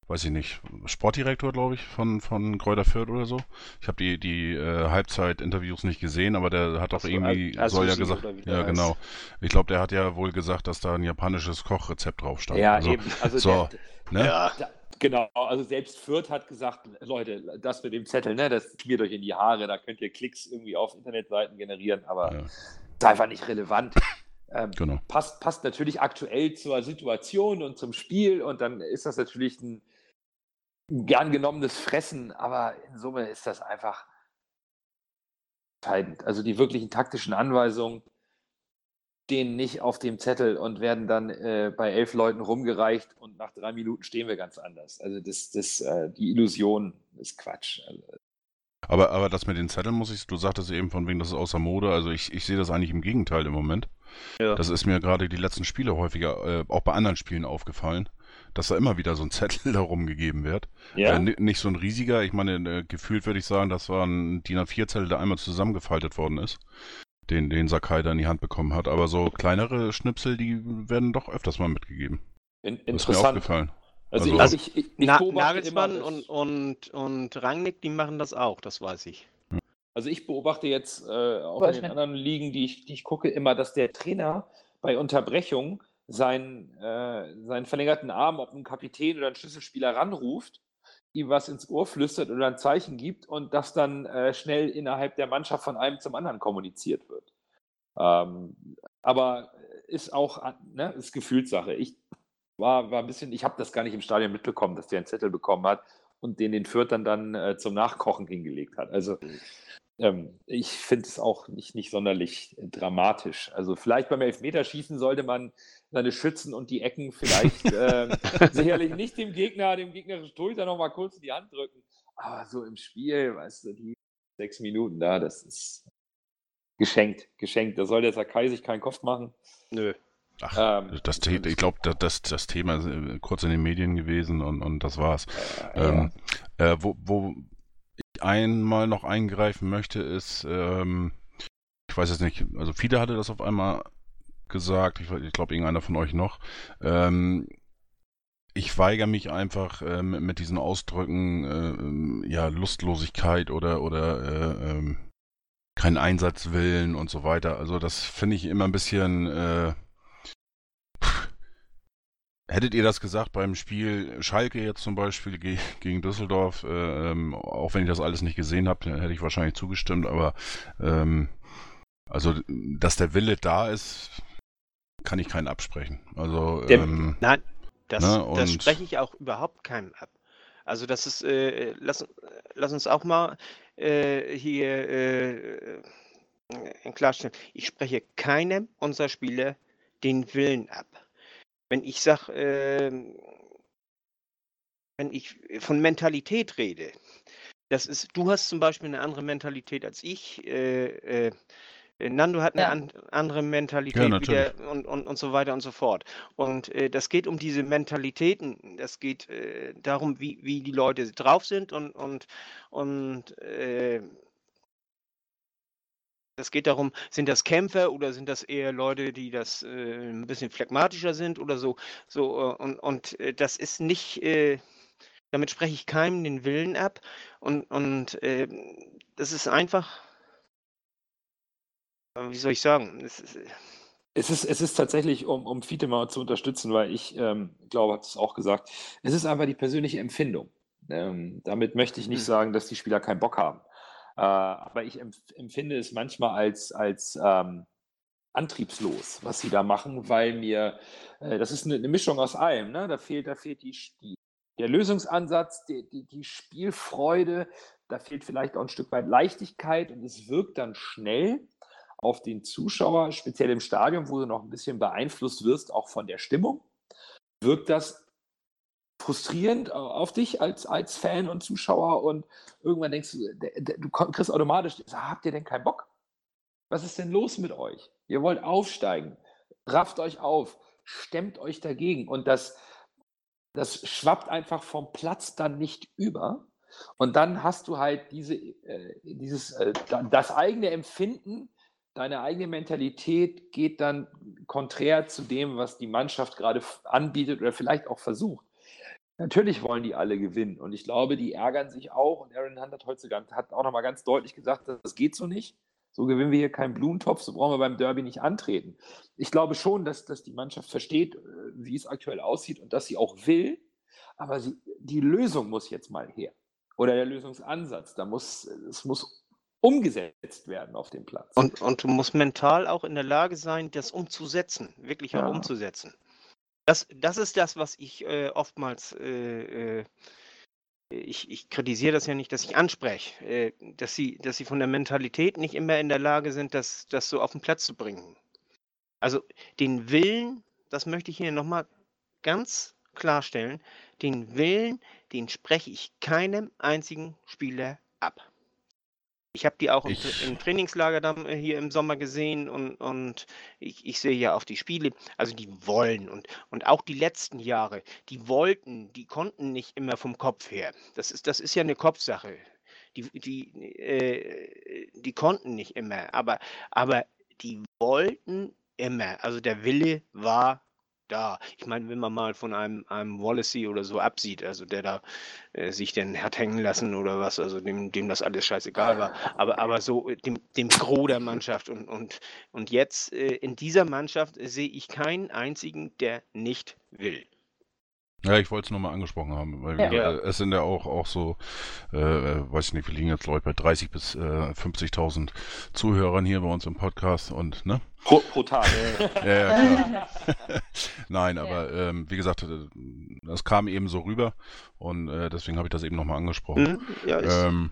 weiß ich nicht, Sportdirektor, glaube ich, von, von Kräuter Fürth oder so. Ich habe die, die äh, Halbzeit-Interviews nicht gesehen, aber der hat doch irgendwie, Al- soll ja gesagt, ja heißt. genau. Ich glaube, der hat ja wohl gesagt, dass da ein japanisches Kochrezept drauf stand. ja, also, eben. Also so, der, ne? Ja. da, genau, also selbst Fürth hat gesagt, Leute, das mit dem Zettel, ne, das schmiert euch in die Haare, da könnt ihr Klicks irgendwie auf Internetseiten generieren, aber Ja. ist einfach nicht relevant. Ähm, Genau. passt, passt natürlich aktuell zur Situation und zum Spiel und dann ist das natürlich ein, ein gern genommenes Fressen, aber in Summe ist das einfach entscheidend. Also die wirklichen taktischen Anweisungen stehen nicht auf dem Zettel und werden dann äh, bei elf Leuten rumgereicht und nach drei Minuten stehen wir ganz anders. Also das, das, äh, die Illusion ist Quatsch. Also, Aber, aber das mit den Zetteln muss ich, du sagtest eben von wegen, das ist außer Mode. Also ich, ich sehe das eigentlich im Gegenteil im Moment. Ja. Das ist mir gerade die letzten Spiele häufiger, äh, auch bei anderen Spielen aufgefallen, dass da immer wieder so ein Zettel da rumgegeben wird. ja, Äh, ni- nicht so ein riesiger, ich meine, äh, gefühlt würde ich sagen, das war ein DIN A4-Zettel, der einmal zusammengefaltet worden ist, den, den Sakai da in die Hand bekommen hat. Aber so kleinere Schnipsel, die werden doch öfters mal mitgegeben. in, Das ist mir interessant. aufgefallen. Also, Also- ich, ich, ich, ich Na, beobachte Nagelsmann immer, und, und, und Rangnick, die machen das auch, das weiß ich. Also ich beobachte jetzt äh, auch in den anderen Ligen, die ich, die ich gucke, immer, dass der Trainer bei Unterbrechung seinen, äh, seinen verlängerten Arm, ob ein Kapitän oder ein Schlüsselspieler ranruft, ihm was ins Ohr flüstert oder ein Zeichen gibt und das dann äh, schnell innerhalb der Mannschaft von einem zum anderen kommuniziert wird. Ähm, aber ist auch an- ne, ist Gefühlssache. Ich war, war ein bisschen, ich habe das gar nicht im Stadion mitbekommen, dass der einen Zettel bekommen hat und den den Fürth dann, dann äh, zum Nachkochen hingelegt hat. Also ähm, ich finde es auch nicht, nicht sonderlich äh, dramatisch. Also vielleicht beim Elfmeterschießen sollte man seine Schützen und die Ecken vielleicht ähm, sicherlich nicht dem Gegner, dem gegnerischen Torhüter noch mal kurz in die Hand drücken. Aber so im Spiel, weißt du, die sechs Minuten da, das ist geschenkt, geschenkt. Da soll der Sakai sich keinen Kopf machen. Nö. Ach, Ähm, das, The- ich glaube, das, das, Thema ist äh, kurz in den Medien gewesen und, und das war's. äh, Ähm, äh, wo, wo ich einmal noch eingreifen möchte, ist, ähm, ich weiß jetzt nicht, also viele hatte das auf einmal gesagt, ich, ich glaube irgendeiner von euch noch. Ähm, ich weigere mich einfach äh, mit, mit diesen Ausdrücken, äh, ja, Lustlosigkeit oder, oder äh, ähm, kein Einsatzwillen und so weiter. Also das finde ich immer ein bisschen. Äh, Hättet ihr das gesagt beim Spiel Schalke jetzt zum Beispiel ge gegen Düsseldorf, äh, ähm, auch wenn ich das alles nicht gesehen habe, hätte ich wahrscheinlich zugestimmt, aber ähm, also, dass der Wille da ist, kann ich keinen absprechen. Also, Der- ähm, Nein, das, Ne, das spreche ich auch überhaupt keinem ab. Also das ist, äh, lass, lass uns auch mal äh, hier äh, äh, klarstellen. Ich spreche keinem unserer Spieler den Willen ab. Wenn ich sage, ähm, wenn ich von Mentalität rede, das ist, du hast zum Beispiel eine andere Mentalität als ich. Äh, äh, Nando hat eine Ja. an, andere Mentalität natürlich. wieder und, und, und so weiter und so fort. Und äh, das geht um diese Mentalitäten. Das geht äh, darum, wie, wie die Leute drauf sind und, und, und äh, das geht darum, sind das Kämpfer oder sind das eher Leute, die das äh, ein bisschen phlegmatischer sind oder so. so äh, und und äh, das ist nicht, äh, damit spreche ich keinem den Willen ab. Und, und äh, das ist einfach, wie soll ich sagen, es ist, äh, Es ist, es ist tatsächlich, um, um Fiete mal zu unterstützen, weil ich ähm, glaube, hat es auch gesagt, es ist einfach die persönliche Empfindung. Ähm, damit möchte ich nicht Mhm. sagen, dass die Spieler keinen Bock haben. Äh, aber ich empf empfinde es manchmal als, als ähm, antriebslos, was sie da machen, weil mir, äh, das ist eine, eine, Mischung aus allem. Ne? Da fehlt, da fehlt die, die, der Lösungsansatz, die, die, die Spielfreude, da fehlt vielleicht auch ein Stück weit Leichtigkeit und es wirkt dann schnell auf den Zuschauer, speziell im Stadion, wo du noch ein bisschen beeinflusst wirst, auch von der Stimmung, wirkt das frustrierend auf dich als, als Fan und Zuschauer und irgendwann denkst du, du kriegst automatisch, habt ihr denn keinen Bock? Was ist denn los mit euch? Ihr wollt aufsteigen, rafft euch auf, stemmt euch dagegen und das, das schwappt einfach vom Platz dann nicht über. Und dann hast du halt diese, äh, dieses, äh, das eigene Empfinden, deine eigene Mentalität geht dann konträr zu dem, was die Mannschaft gerade anbietet oder vielleicht auch versucht. Natürlich wollen die alle gewinnen und ich glaube, die ärgern sich auch und Aaron Hunt hat heute hat auch nochmal ganz deutlich gesagt, das geht so nicht. So gewinnen wir hier keinen Blumentopf, so brauchen wir beim Derby nicht antreten. Ich glaube schon, dass, dass die Mannschaft versteht, äh, wie es aktuell aussieht und dass sie auch will, aber sie, die Lösung muss jetzt mal her. Oder der Lösungsansatz, da muss, es muss umgesetzt werden auf dem Platz. Und, und du musst mental auch in der Lage sein, das umzusetzen, wirklich auch ja. umzusetzen. Das, das ist das, was ich äh, oftmals, äh, äh, ich, ich kritisiere das ja nicht, dass ich anspreche, äh, dass, sie, dass sie von der Mentalität nicht immer in der Lage sind, das, das so auf den Platz zu bringen. Also den Willen, das möchte ich hier nochmal ganz klarstellen, den Willen, den spreche ich keinem einzigen Spieler ab. Ich habe die auch im, im, Trainingslager dann äh, hier im Sommer gesehen und, und ich, ich, sehe ja auch die Spiele. Also die wollen und, und auch die letzten Jahre, die wollten, die konnten nicht immer vom Kopf her. Das ist, das ist ja eine Kopfsache. Die, die, äh, die konnten nicht immer, aber, aber die wollten immer. Also der Wille war da. Ich meine, wenn man mal von einem, einem Wallacey oder so absieht, also der da äh, sich denn hat hängen lassen oder was, also dem, dem das alles scheißegal war, aber, aber so dem, dem Gros der Mannschaft und, und, und jetzt äh, in dieser Mannschaft sehe ich keinen einzigen, der nicht will. Ja, ich wollte es nochmal angesprochen haben, weil ja. wir, äh, es sind ja auch, auch so, äh, weiß ich nicht, wir liegen jetzt, glaube ich, bei 30 bis äh, 50.000 Zuhörern hier bei uns im Podcast und, ne? Pro, pro Tag. ja, ja, klar. Nein, aber ähm, wie gesagt, äh, das kam eben so rüber und äh, deswegen habe ich das eben nochmal angesprochen. Mhm, ja, ähm,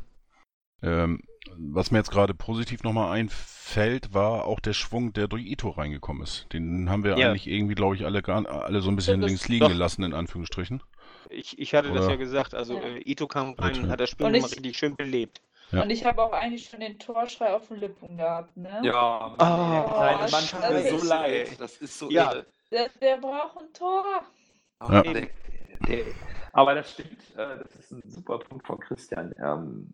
ähm, was mir jetzt gerade positiv nochmal einfällt, war auch der Schwung, der durch Ito reingekommen ist. Den haben wir ja. eigentlich irgendwie, glaube ich, alle, gar, alle so ein bisschen links liegen doch. gelassen, in Anführungsstrichen. Ich, ich hatte Oder? das ja gesagt, also ja. Äh, Ito kam rein und hat das Spiel nochmal richtig schön belebt. Ja. Und ich habe auch eigentlich schon den Torschrei auf den Lippen gehabt, ne? Ja, oh, kleine Mann tut mir so leid. Das ist so ja. irre. Der, der braucht ein Tor. Ja. Der, der, aber das stimmt, äh, das ist ein super Punkt von Christian. Ähm,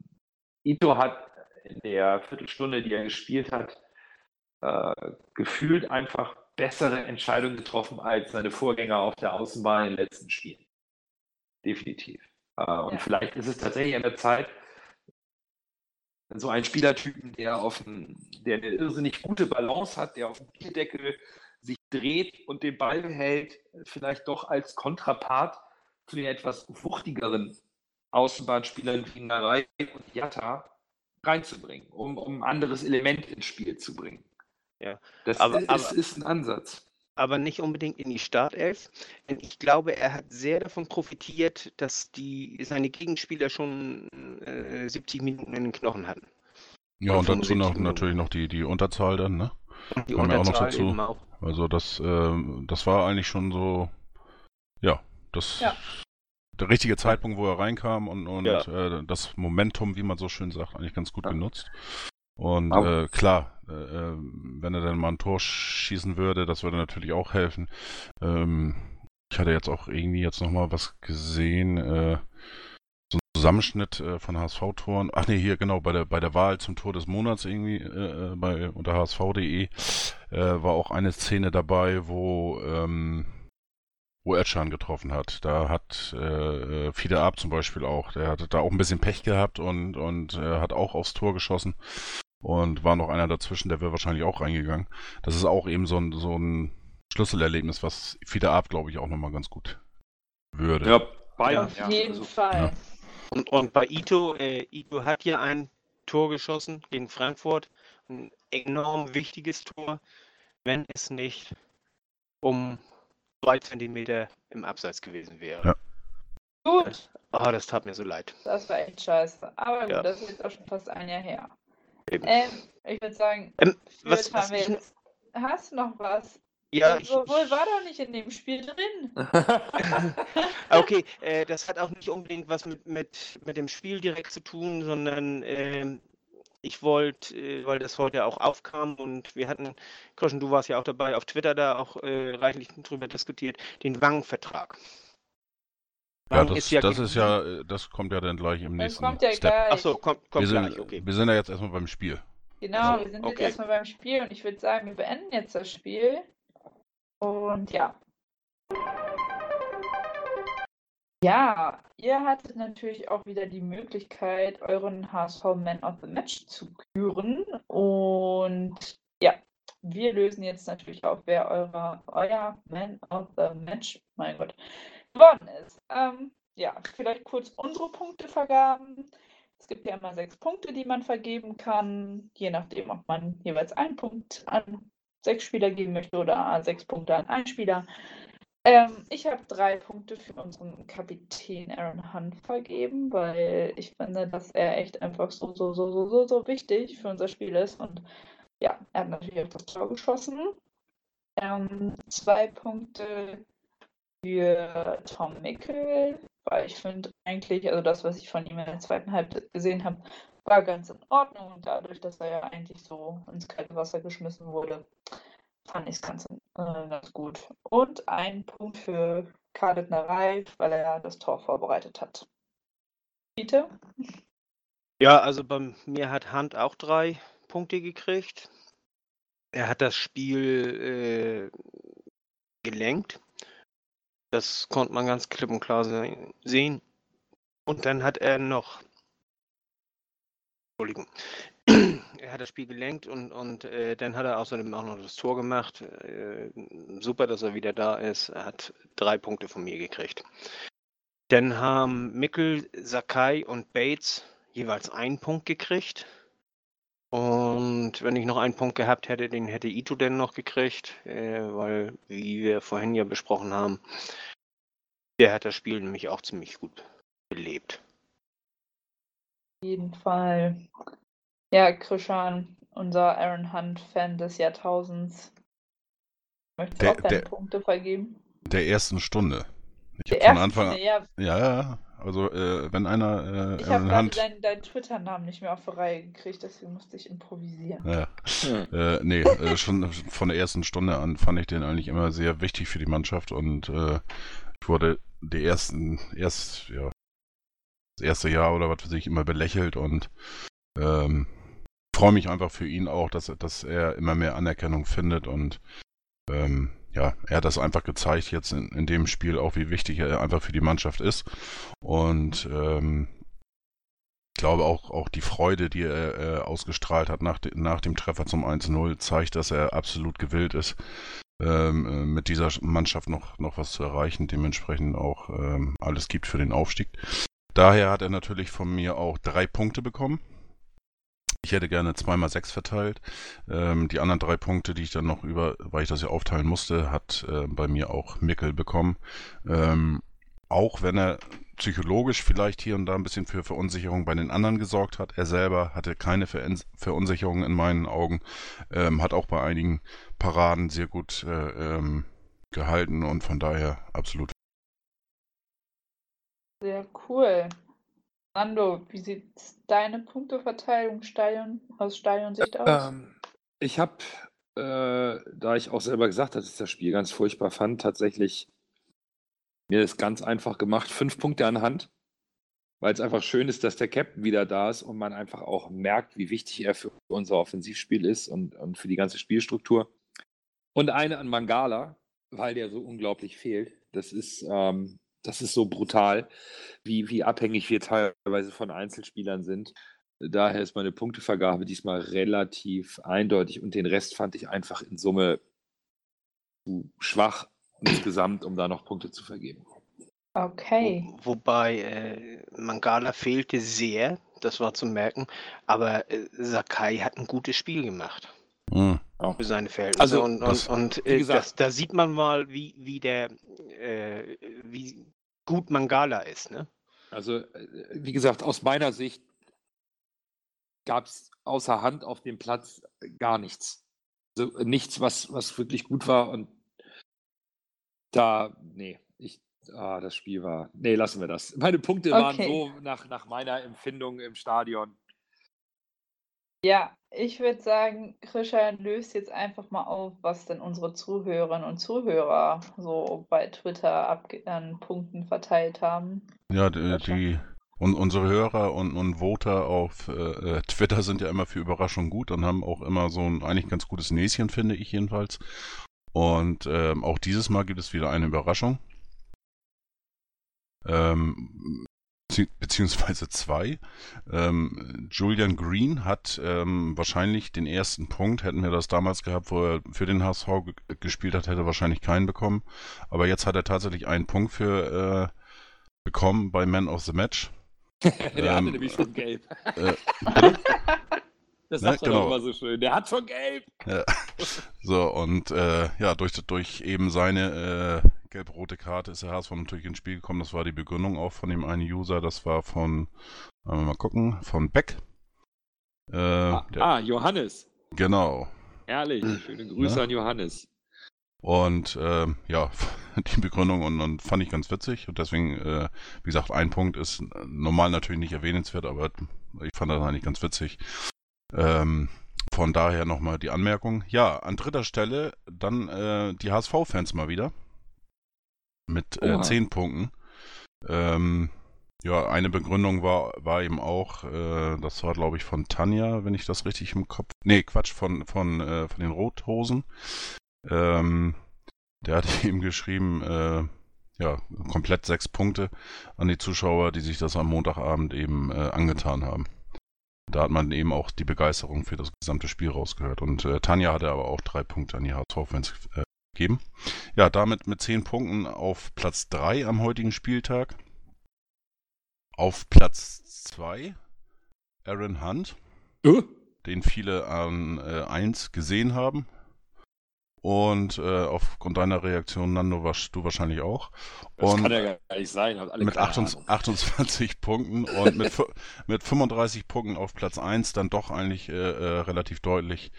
Ito hat in der Viertelstunde, die er gespielt hat, äh, gefühlt einfach bessere Entscheidungen getroffen als seine Vorgänger auf der Außenbahn in den letzten Spielen. Definitiv. Äh, und ja. vielleicht ist es tatsächlich an der Zeit, so einen Spielertypen, der, auf ein, der eine irrsinnig gute Balance hat, der auf dem Bierdeckel sich dreht und den Ball hält, vielleicht doch als Kontrapart zu den etwas wuchtigeren Außenbahnspielern wie Narei und Jatta reinzubringen, um, um ein anderes Element ins Spiel zu bringen. Ja, das aber, ist, aber, ist ein Ansatz. Aber nicht unbedingt in die Startelf. Denn ich glaube, er hat sehr davon profitiert, dass die, seine Gegenspieler schon äh, 70 Minuten in den Knochen hatten. Ja, und, dazu noch, natürlich noch die, die Unterzahl dann, ne? Die Kam ja auch noch dazu. Auch. Also das, äh, das war eigentlich schon so, ja, das ja der richtige Zeitpunkt, wo er reinkam und, und ja. äh, das Momentum, wie man so schön sagt, eigentlich ganz gut ja. genutzt. Und äh, klar, äh, äh, wenn er dann mal ein Tor schießen würde, das würde natürlich auch helfen. Ähm, ich hatte jetzt auch irgendwie jetzt nochmal was gesehen, äh, so ein Zusammenschnitt äh, von HSV-Toren. Ach nee, hier genau, bei der, bei der Wahl zum Tor des Monats irgendwie äh, äh bei unter hsv.de äh, war auch eine Szene dabei, wo ähm, wo Özcan getroffen hat. Da hat äh, Fide Ab zum Beispiel auch, der hatte da auch ein bisschen Pech gehabt und, und äh, hat auch aufs Tor geschossen. Und war noch einer dazwischen, der wäre wahrscheinlich auch reingegangen. Das ist auch eben so ein, so ein Schlüsselerlebnis, was Fide Ab, glaube ich, auch nochmal ganz gut würde. Ja. Auf ja, jeden also, Fall. Ja. Und, und bei Ito, äh, Ito hat hier ein Tor geschossen gegen Frankfurt. Ein enorm wichtiges Tor. wenn es nicht um zwei Zentimeter im Abseits gewesen wäre. Ja. Gut, Oh, das tat mir so leid. das war echt scheiße. Aber gut, Ja. das ist jetzt auch schon fast ein Jahr her. Eben. Ähm, ich würde sagen, Ähm, was- was ich- jetzt. Hast du noch was? Ja, Das ich, wohl war doch nicht in dem Spiel drin. Ah, Okay, äh, das hat auch nicht unbedingt was mit, mit, mit dem Spiel direkt zu tun, sondern ähm, ich wollte, äh, weil das heute auch aufkam und wir hatten, Kroschen, du warst ja auch dabei, auf Twitter da auch äh, reichlich drüber diskutiert, den Wang-Vertrag. Ja, Wang das, ist ja das ist ja, äh, das kommt ja dann gleich im Das nächsten kommt ja Step. gleich. Achso, kommt, Wir kommt sind, gleich, okay. wir sind ja jetzt erstmal beim Spiel. Genau, wir sind okay. jetzt erstmal beim Spiel und ich würde sagen, wir beenden jetzt das Spiel. Und ja. Ja, ihr hattet natürlich auch wieder die Möglichkeit, euren HSV Man of the Match zu küren. Und ja, wir lösen jetzt natürlich auf, wer eure, euer Man of the Match, mein Gott, geworden ist. Ähm, ja, vielleicht kurz unsere Punktevergaben. Es gibt ja immer sechs Punkte, die man vergeben kann, je nachdem, ob man jeweils einen Punkt an sechs Spieler geben möchte oder sechs Punkte an einen Spieler. Ähm, ich habe drei Punkte für unseren Kapitän Aaron Hunt vergeben, weil ich finde, dass er echt einfach so, so, so, so, so, so wichtig für unser Spiel ist. Und ja, er hat natürlich auch das Tor geschossen. Ähm, zwei Punkte für Tom Mickel, weil ich finde eigentlich, also das, was ich von ihm in der zweiten Halbzeit gesehen habe, war ganz in Ordnung. Dadurch, dass er ja eigentlich so ins kalte Wasser geschmissen wurde, fand ich ganz, äh, ganz gut. Und ein Punkt für Karlitner Reif, weil er das Tor vorbereitet hat. Bitte? Ja, also bei mir hat Hunt auch drei Punkte gekriegt. Er hat das Spiel äh, gelenkt. Das konnte man ganz klipp und klar se- sehen. Und dann hat er noch. Entschuldigung. Er hat das Spiel gelenkt und, und äh, dann hat er außerdem auch noch das Tor gemacht. Äh, super, dass er wieder da ist. Er hat drei Punkte von mir gekriegt. Dann haben Mickel, Sakai und Bates jeweils einen Punkt gekriegt. Und wenn ich noch einen Punkt gehabt hätte, den hätte Ito denn noch gekriegt, äh, weil, wie wir vorhin ja besprochen haben, der hat das Spiel nämlich auch ziemlich gut belebt. Auf jeden Fall. Ja, Krishan, unser Aaron Hunt-Fan des Jahrtausends. Möchtest du Der- auch deine der- Punkte vergeben? Der ersten Stunde. Ich Der habe von Anfang an. ja, Ja, ja, also äh, wenn einer äh, ich habe deinen, deinen Twitter-Namen nicht mehr auf die Reihe gekriegt, deswegen musste ich improvisieren. Ja, Hm. äh, nee, äh, schon von der ersten Stunde an fand ich den eigentlich immer sehr wichtig für die Mannschaft und äh, ich wurde die ersten, erst, ja, das erste Jahr oder was weiß ich, immer belächelt und ähm, freue mich einfach für ihn auch, dass, dass er immer mehr Anerkennung findet und ähm, ja, er hat das einfach gezeigt jetzt in, in dem Spiel auch, wie wichtig er einfach für die Mannschaft ist und ähm, ich glaube auch, auch die Freude, die er äh, ausgestrahlt hat nach, de, nach dem Treffer zum 1-0, zeigt, dass er absolut gewillt ist, ähm, äh, mit dieser Mannschaft noch, noch was zu erreichen, dementsprechend auch ähm, alles gibt für den Aufstieg. Daher hat er natürlich von mir auch drei Punkte bekommen. Ich hätte gerne zweimal sechs verteilt. Ähm, die anderen drei Punkte, die ich dann noch über, weil ich das ja aufteilen musste, hat äh, bei mir auch Mickel bekommen. Ähm, auch wenn er psychologisch vielleicht hier und da ein bisschen für Verunsicherung bei den anderen gesorgt hat. Er selber hatte keine Ver Verunsicherung in meinen Augen, ähm, hat auch bei einigen Paraden sehr gut äh, ähm, gehalten und von daher absolut. Sehr cool. Nando, wie sieht deine Punkteverteilung Stadion, aus Stadionsicht aus? Ähm, ich habe, äh, da ich auch selber gesagt habe, dass ich das Spiel ganz furchtbar fand, tatsächlich mir das ganz einfach gemacht. Fünf Punkte an Hand, weil es einfach schön ist, dass der Captain wieder da ist und man einfach auch merkt, wie wichtig er für unser Offensivspiel ist und, und für die ganze Spielstruktur. Und eine an Mangala, weil der so unglaublich fehlt. Das ist, ähm, das ist so brutal, wie, wie abhängig wir teilweise von Einzelspielern sind. Daher ist meine Punktevergabe diesmal relativ eindeutig und den Rest fand ich einfach in Summe zu schwach insgesamt, um da noch Punkte zu vergeben. Okay. Wo, wobei äh, Mangala fehlte sehr, das war zu merken, aber äh, Sakai hat ein gutes Spiel gemacht. Hm. für seine Verhältnisse. Also, und das- und, und wie äh, gesagt- das, da sieht man mal, wie, wie der äh, wie gut Mangala ist, ne? Also, äh, wie gesagt, aus meiner Sicht gab es außer Hand auf dem Platz gar nichts. Also äh, nichts, was, was wirklich gut war. Und da, nee, ich, ah, das Spiel war, nee, lassen wir das. Meine Punkte waren Okay. so nach, nach meiner Empfindung im Stadion. Ja, ich würde sagen, Christian löst jetzt einfach mal auf, was denn unsere Zuhörerinnen und Zuhörer so bei Twitter abge- an Punkten verteilt haben. Ja, die, Sehr schön. die und unsere Hörer und, und Voter auf äh, äh, Twitter sind ja immer für Überraschung gut und haben auch immer so ein eigentlich ganz gutes Näschen, finde ich jedenfalls. Und ähm, auch dieses Mal gibt es wieder eine Überraschung. Ähm, bezieh- beziehungsweise zwei. Ähm, Julian Green hat ähm, wahrscheinlich den ersten Punkt, hätten wir das damals gehabt, wo er für den HSV ge gespielt hat, hätte er wahrscheinlich keinen bekommen. Aber jetzt hat er tatsächlich einen Punkt für äh, bekommen bei Man of the Match. Der Ähm, hatte nämlich schon gelb. Äh, Das ne, sagt er genau. doch immer so schön. Der hat schon gelb. So, und äh, ja, durch, durch eben seine äh, gelb-rote Karte ist der HSV natürlich ins Spiel gekommen. Das war die Begründung auch von dem einen User. Das war von, wir mal gucken, von Beck. Äh, Ah, ah, Johannes. Genau. Herrlich. Schöne Grüße Ja. an Johannes. Und ähm, ja, die Begründung und, und fand ich ganz witzig. Und deswegen, äh, wie gesagt, ein Punkt ist normal natürlich nicht erwähnenswert, aber ich fand das eigentlich ganz witzig. Ähm, von daher nochmal die Anmerkung. Ja, an dritter Stelle dann äh, die HSV-Fans mal wieder. Mit äh, zehn Punkten. Ähm, ja, eine Begründung war, war eben auch, äh, das war glaube ich von Tanja, wenn ich das richtig im Kopf. Nee, Quatsch, von, von, äh, von den Rothosen. Ähm, der hat eben geschrieben, äh, ja, komplett sechs Punkte an die Zuschauer, die sich das am Montagabend eben äh, angetan haben. Da hat man eben auch die Begeisterung für das gesamte Spiel rausgehört. Und äh, Tanja hatte aber auch drei Punkte an die HSV-Fans gegeben. Ja, damit mit zehn Punkten auf Platz drei am heutigen Spieltag. Auf Platz zwei Aaron Hunt Uh, den viele an äh, 1 gesehen haben. Und äh, aufgrund deiner Reaktion, Nando, warst du wahrscheinlich auch. das Und kann ja gar nicht sein. Mit keine 28, Ahnung. 28 Punkten und mit, mit 35 Punkten auf Platz 1 dann doch eigentlich äh, äh, relativ deutlich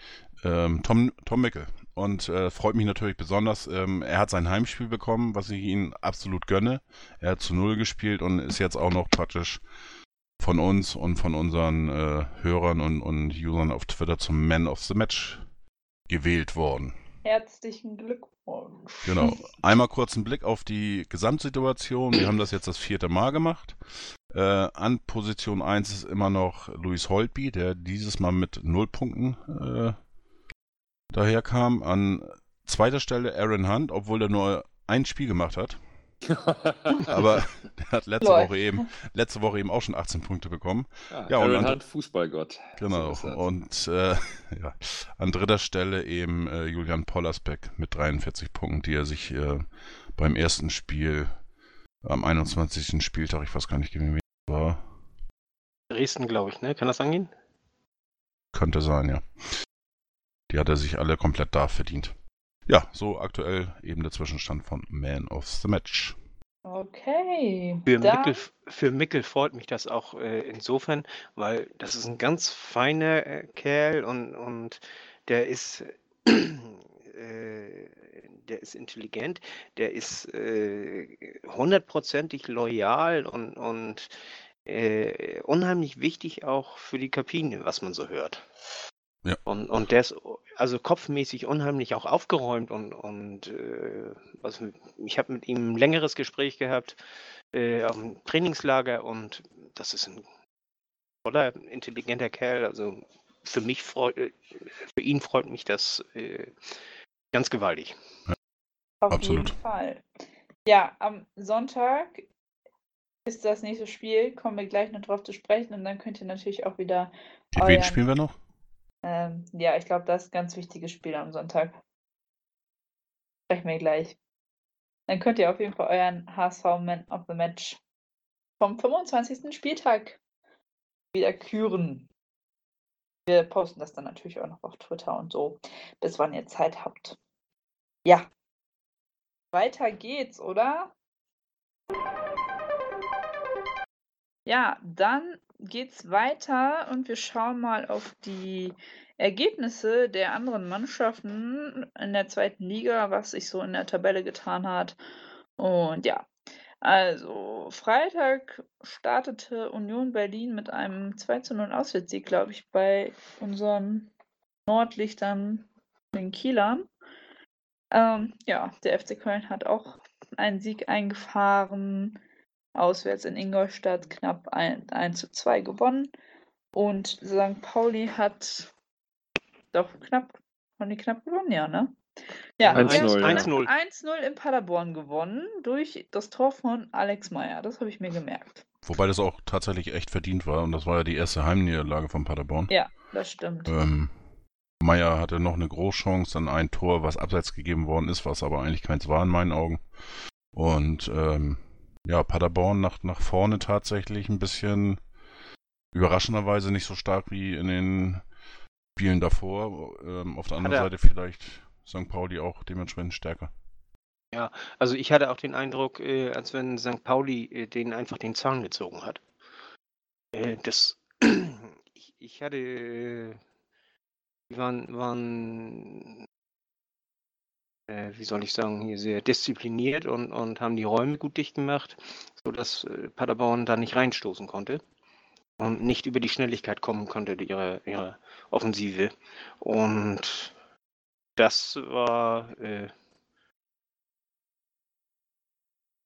ähm, Tom, Tom Mickel. Und äh, freut mich natürlich besonders. Ähm, er hat sein Heimspiel bekommen, was ich ihm absolut gönne. Er hat zu Null gespielt und ist jetzt auch noch praktisch von uns und von unseren äh, Hörern und, und Usern auf Twitter zum Man of the Match gewählt worden. Herzlichen Glückwunsch. Genau. Einmal kurz einen Blick auf die Gesamtsituation. Wir haben das jetzt das vierte Mal gemacht. Äh, an Position 1 ist immer noch Luis Holtby, der dieses Mal mit 0 Punkten äh, daherkam. An zweiter Stelle Aaron Hunt, obwohl er nur ein Spiel gemacht hat. Aber der hat letzte. Woche eben letzte Woche eben auch schon 18 Punkte bekommen. ja, Ja, und Aaron an- Hunt, Fußballgott. Genau. So. Und äh, ja, an dritter Stelle eben äh, Julian Pollersbeck mit 43 Punkten, die er sich äh, beim ersten Spiel am 21. Spieltag, ich weiß gar nicht, gegen wen es war, Dresden, glaube ich, ne? Kann das angehen? könnte sein, ja. Die hat er sich alle komplett da verdient. Ja, so aktuell eben der Zwischenstand von Man of the Match. Okay. Für Mickel, für Mickel freut mich das auch äh, insofern, weil das ist ein ganz feiner äh, Kerl und, und der ist, äh, der ist intelligent, der ist äh, hundertprozentig loyal und, und äh, unheimlich wichtig auch für die Kabine, was man so hört. Ja. Und, und der ist also kopfmäßig unheimlich auch aufgeräumt und, und äh, was, ich habe mit ihm ein längeres Gespräch gehabt äh, auf dem Trainingslager und das ist ein toller, intelligenter Kerl. Also für mich freut, äh, für ihn freut mich das äh, ganz gewaltig. Auf Absolut. jeden Fall. Ja, am Sonntag ist das nächste Spiel, kommen wir gleich noch drauf zu sprechen und dann könnt ihr natürlich auch wieder, Gegen wen ja. spielen wir noch? Ähm, ja, ich glaube, das ist ein ganz wichtiges Spiel am Sonntag. Sprechen wir gleich. Dann könnt ihr auf jeden Fall euren HSV Man of the Match vom 25. Spieltag wieder küren. Wir posten das dann natürlich auch noch auf Twitter und so, bis wann ihr Zeit habt. Ja. Weiter geht's, oder? Ja, dann geht's weiter und wir schauen mal auf die Ergebnisse der anderen Mannschaften in der zweiten Liga, was sich so in der Tabelle getan hat. Und ja, also Freitag startete Union Berlin mit einem 2 zu 0 Auswärtssieg, glaube ich, bei unseren Nordlichtern, den Kielern. Ähm, ja, der FC Köln hat auch einen Sieg eingefahren. Auswärts in Ingolstadt knapp 1, 1 zu 2 gewonnen. Und St. Pauli hat doch knapp, haben die knapp gewonnen, ja, ne? Ja, 1-0, ja. 1-0. 1-0 in Paderborn gewonnen durch das Tor von Alex Meyer. Das habe ich mir gemerkt. Wobei das auch tatsächlich echt verdient war und das war ja die erste Heimniederlage von Paderborn. Ja, das stimmt. Ähm, Meier hatte noch eine Großchance, dann ein Tor, was abseits gegeben worden ist, was aber eigentlich keins war in meinen Augen. Und ähm, ja, Paderborn nach, nach vorne tatsächlich ein bisschen überraschenderweise nicht so stark wie in den Spielen davor. Ähm, auf der anderen er- Seite vielleicht St. Pauli auch dementsprechend stärker. Also ich hatte auch den Eindruck, äh, als wenn St. Pauli äh, denen einfach den Zahn gezogen hat. Äh, das, ich, ich hatte, äh, die waren, waren äh, wie soll ich sagen, hier sehr diszipliniert und, und haben die Räume gut dicht gemacht, sodass äh, Paderborn da nicht reinstoßen konnte und nicht über die Schnelligkeit kommen konnte, ihre, ihre Offensive. Und das war äh,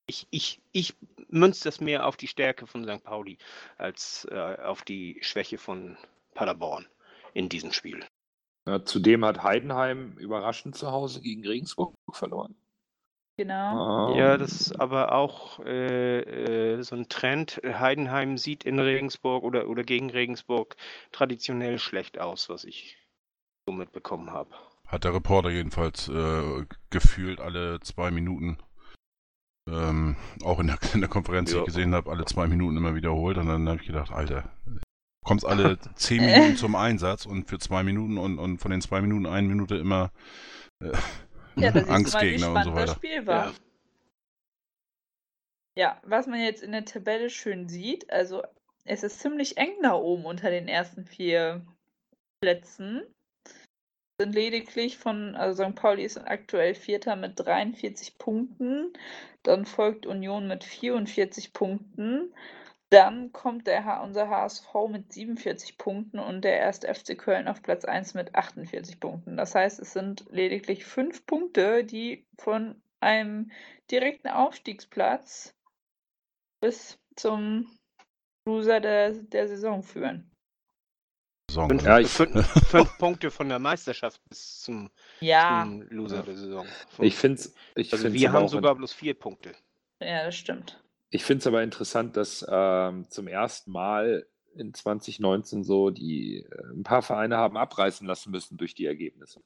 ich, ich, ich münze das mehr auf die Stärke von St. Pauli als äh, auf die Schwäche von Paderborn in diesem Spiel. Ja, zudem hat Heidenheim überraschend zu Hause gegen Regensburg verloren. Genau. Ja, Ähm, das ist aber auch äh, äh, so ein Trend. Heidenheim sieht in Regensburg oder, oder gegen Regensburg traditionell schlecht aus, was ich so mitbekommen habe. Hat der Reporter jedenfalls äh, gefühlt alle zwei Minuten, ähm, auch in der, in der Konferenz, die Ja. ich gesehen habe, alle zwei Minuten immer wiederholt. Und dann habe ich gedacht, Alter, kommst alle zehn Minuten zum Einsatz und für zwei Minuten und, und von den zwei Minuten eine Minute immer äh, Ja, da siehst du mal, wie Angstgegner und so das weiter. Spiel war. Ja. Ja, was man jetzt in der Tabelle schön sieht, also es ist ziemlich eng da oben unter den ersten vier Plätzen. Sind lediglich von, also St. Pauli ist aktuell Vierter mit 43 Punkten. Dann folgt Union mit 44 Punkten. Dann kommt der, H- unser HSV mit 47 Punkten und der erste FC Köln auf Platz 1 mit 48 Punkten. Das heißt, es sind lediglich fünf Punkte, die von einem direkten Aufstiegsplatz bis zum Loser der, der Saison führen. Saison. Fünf, Ja, ich- fünf, fünf Punkte von der Meisterschaft bis zum, Ja, zum Loser Ja. der Saison. Ich finde es also wir haben sogar bloß vier Punkte. ja, das stimmt. Ich finde es aber interessant, dass ähm, zum ersten Mal in 2019 so die äh, ein paar Vereine haben abreißen lassen müssen durch die Ergebnisse.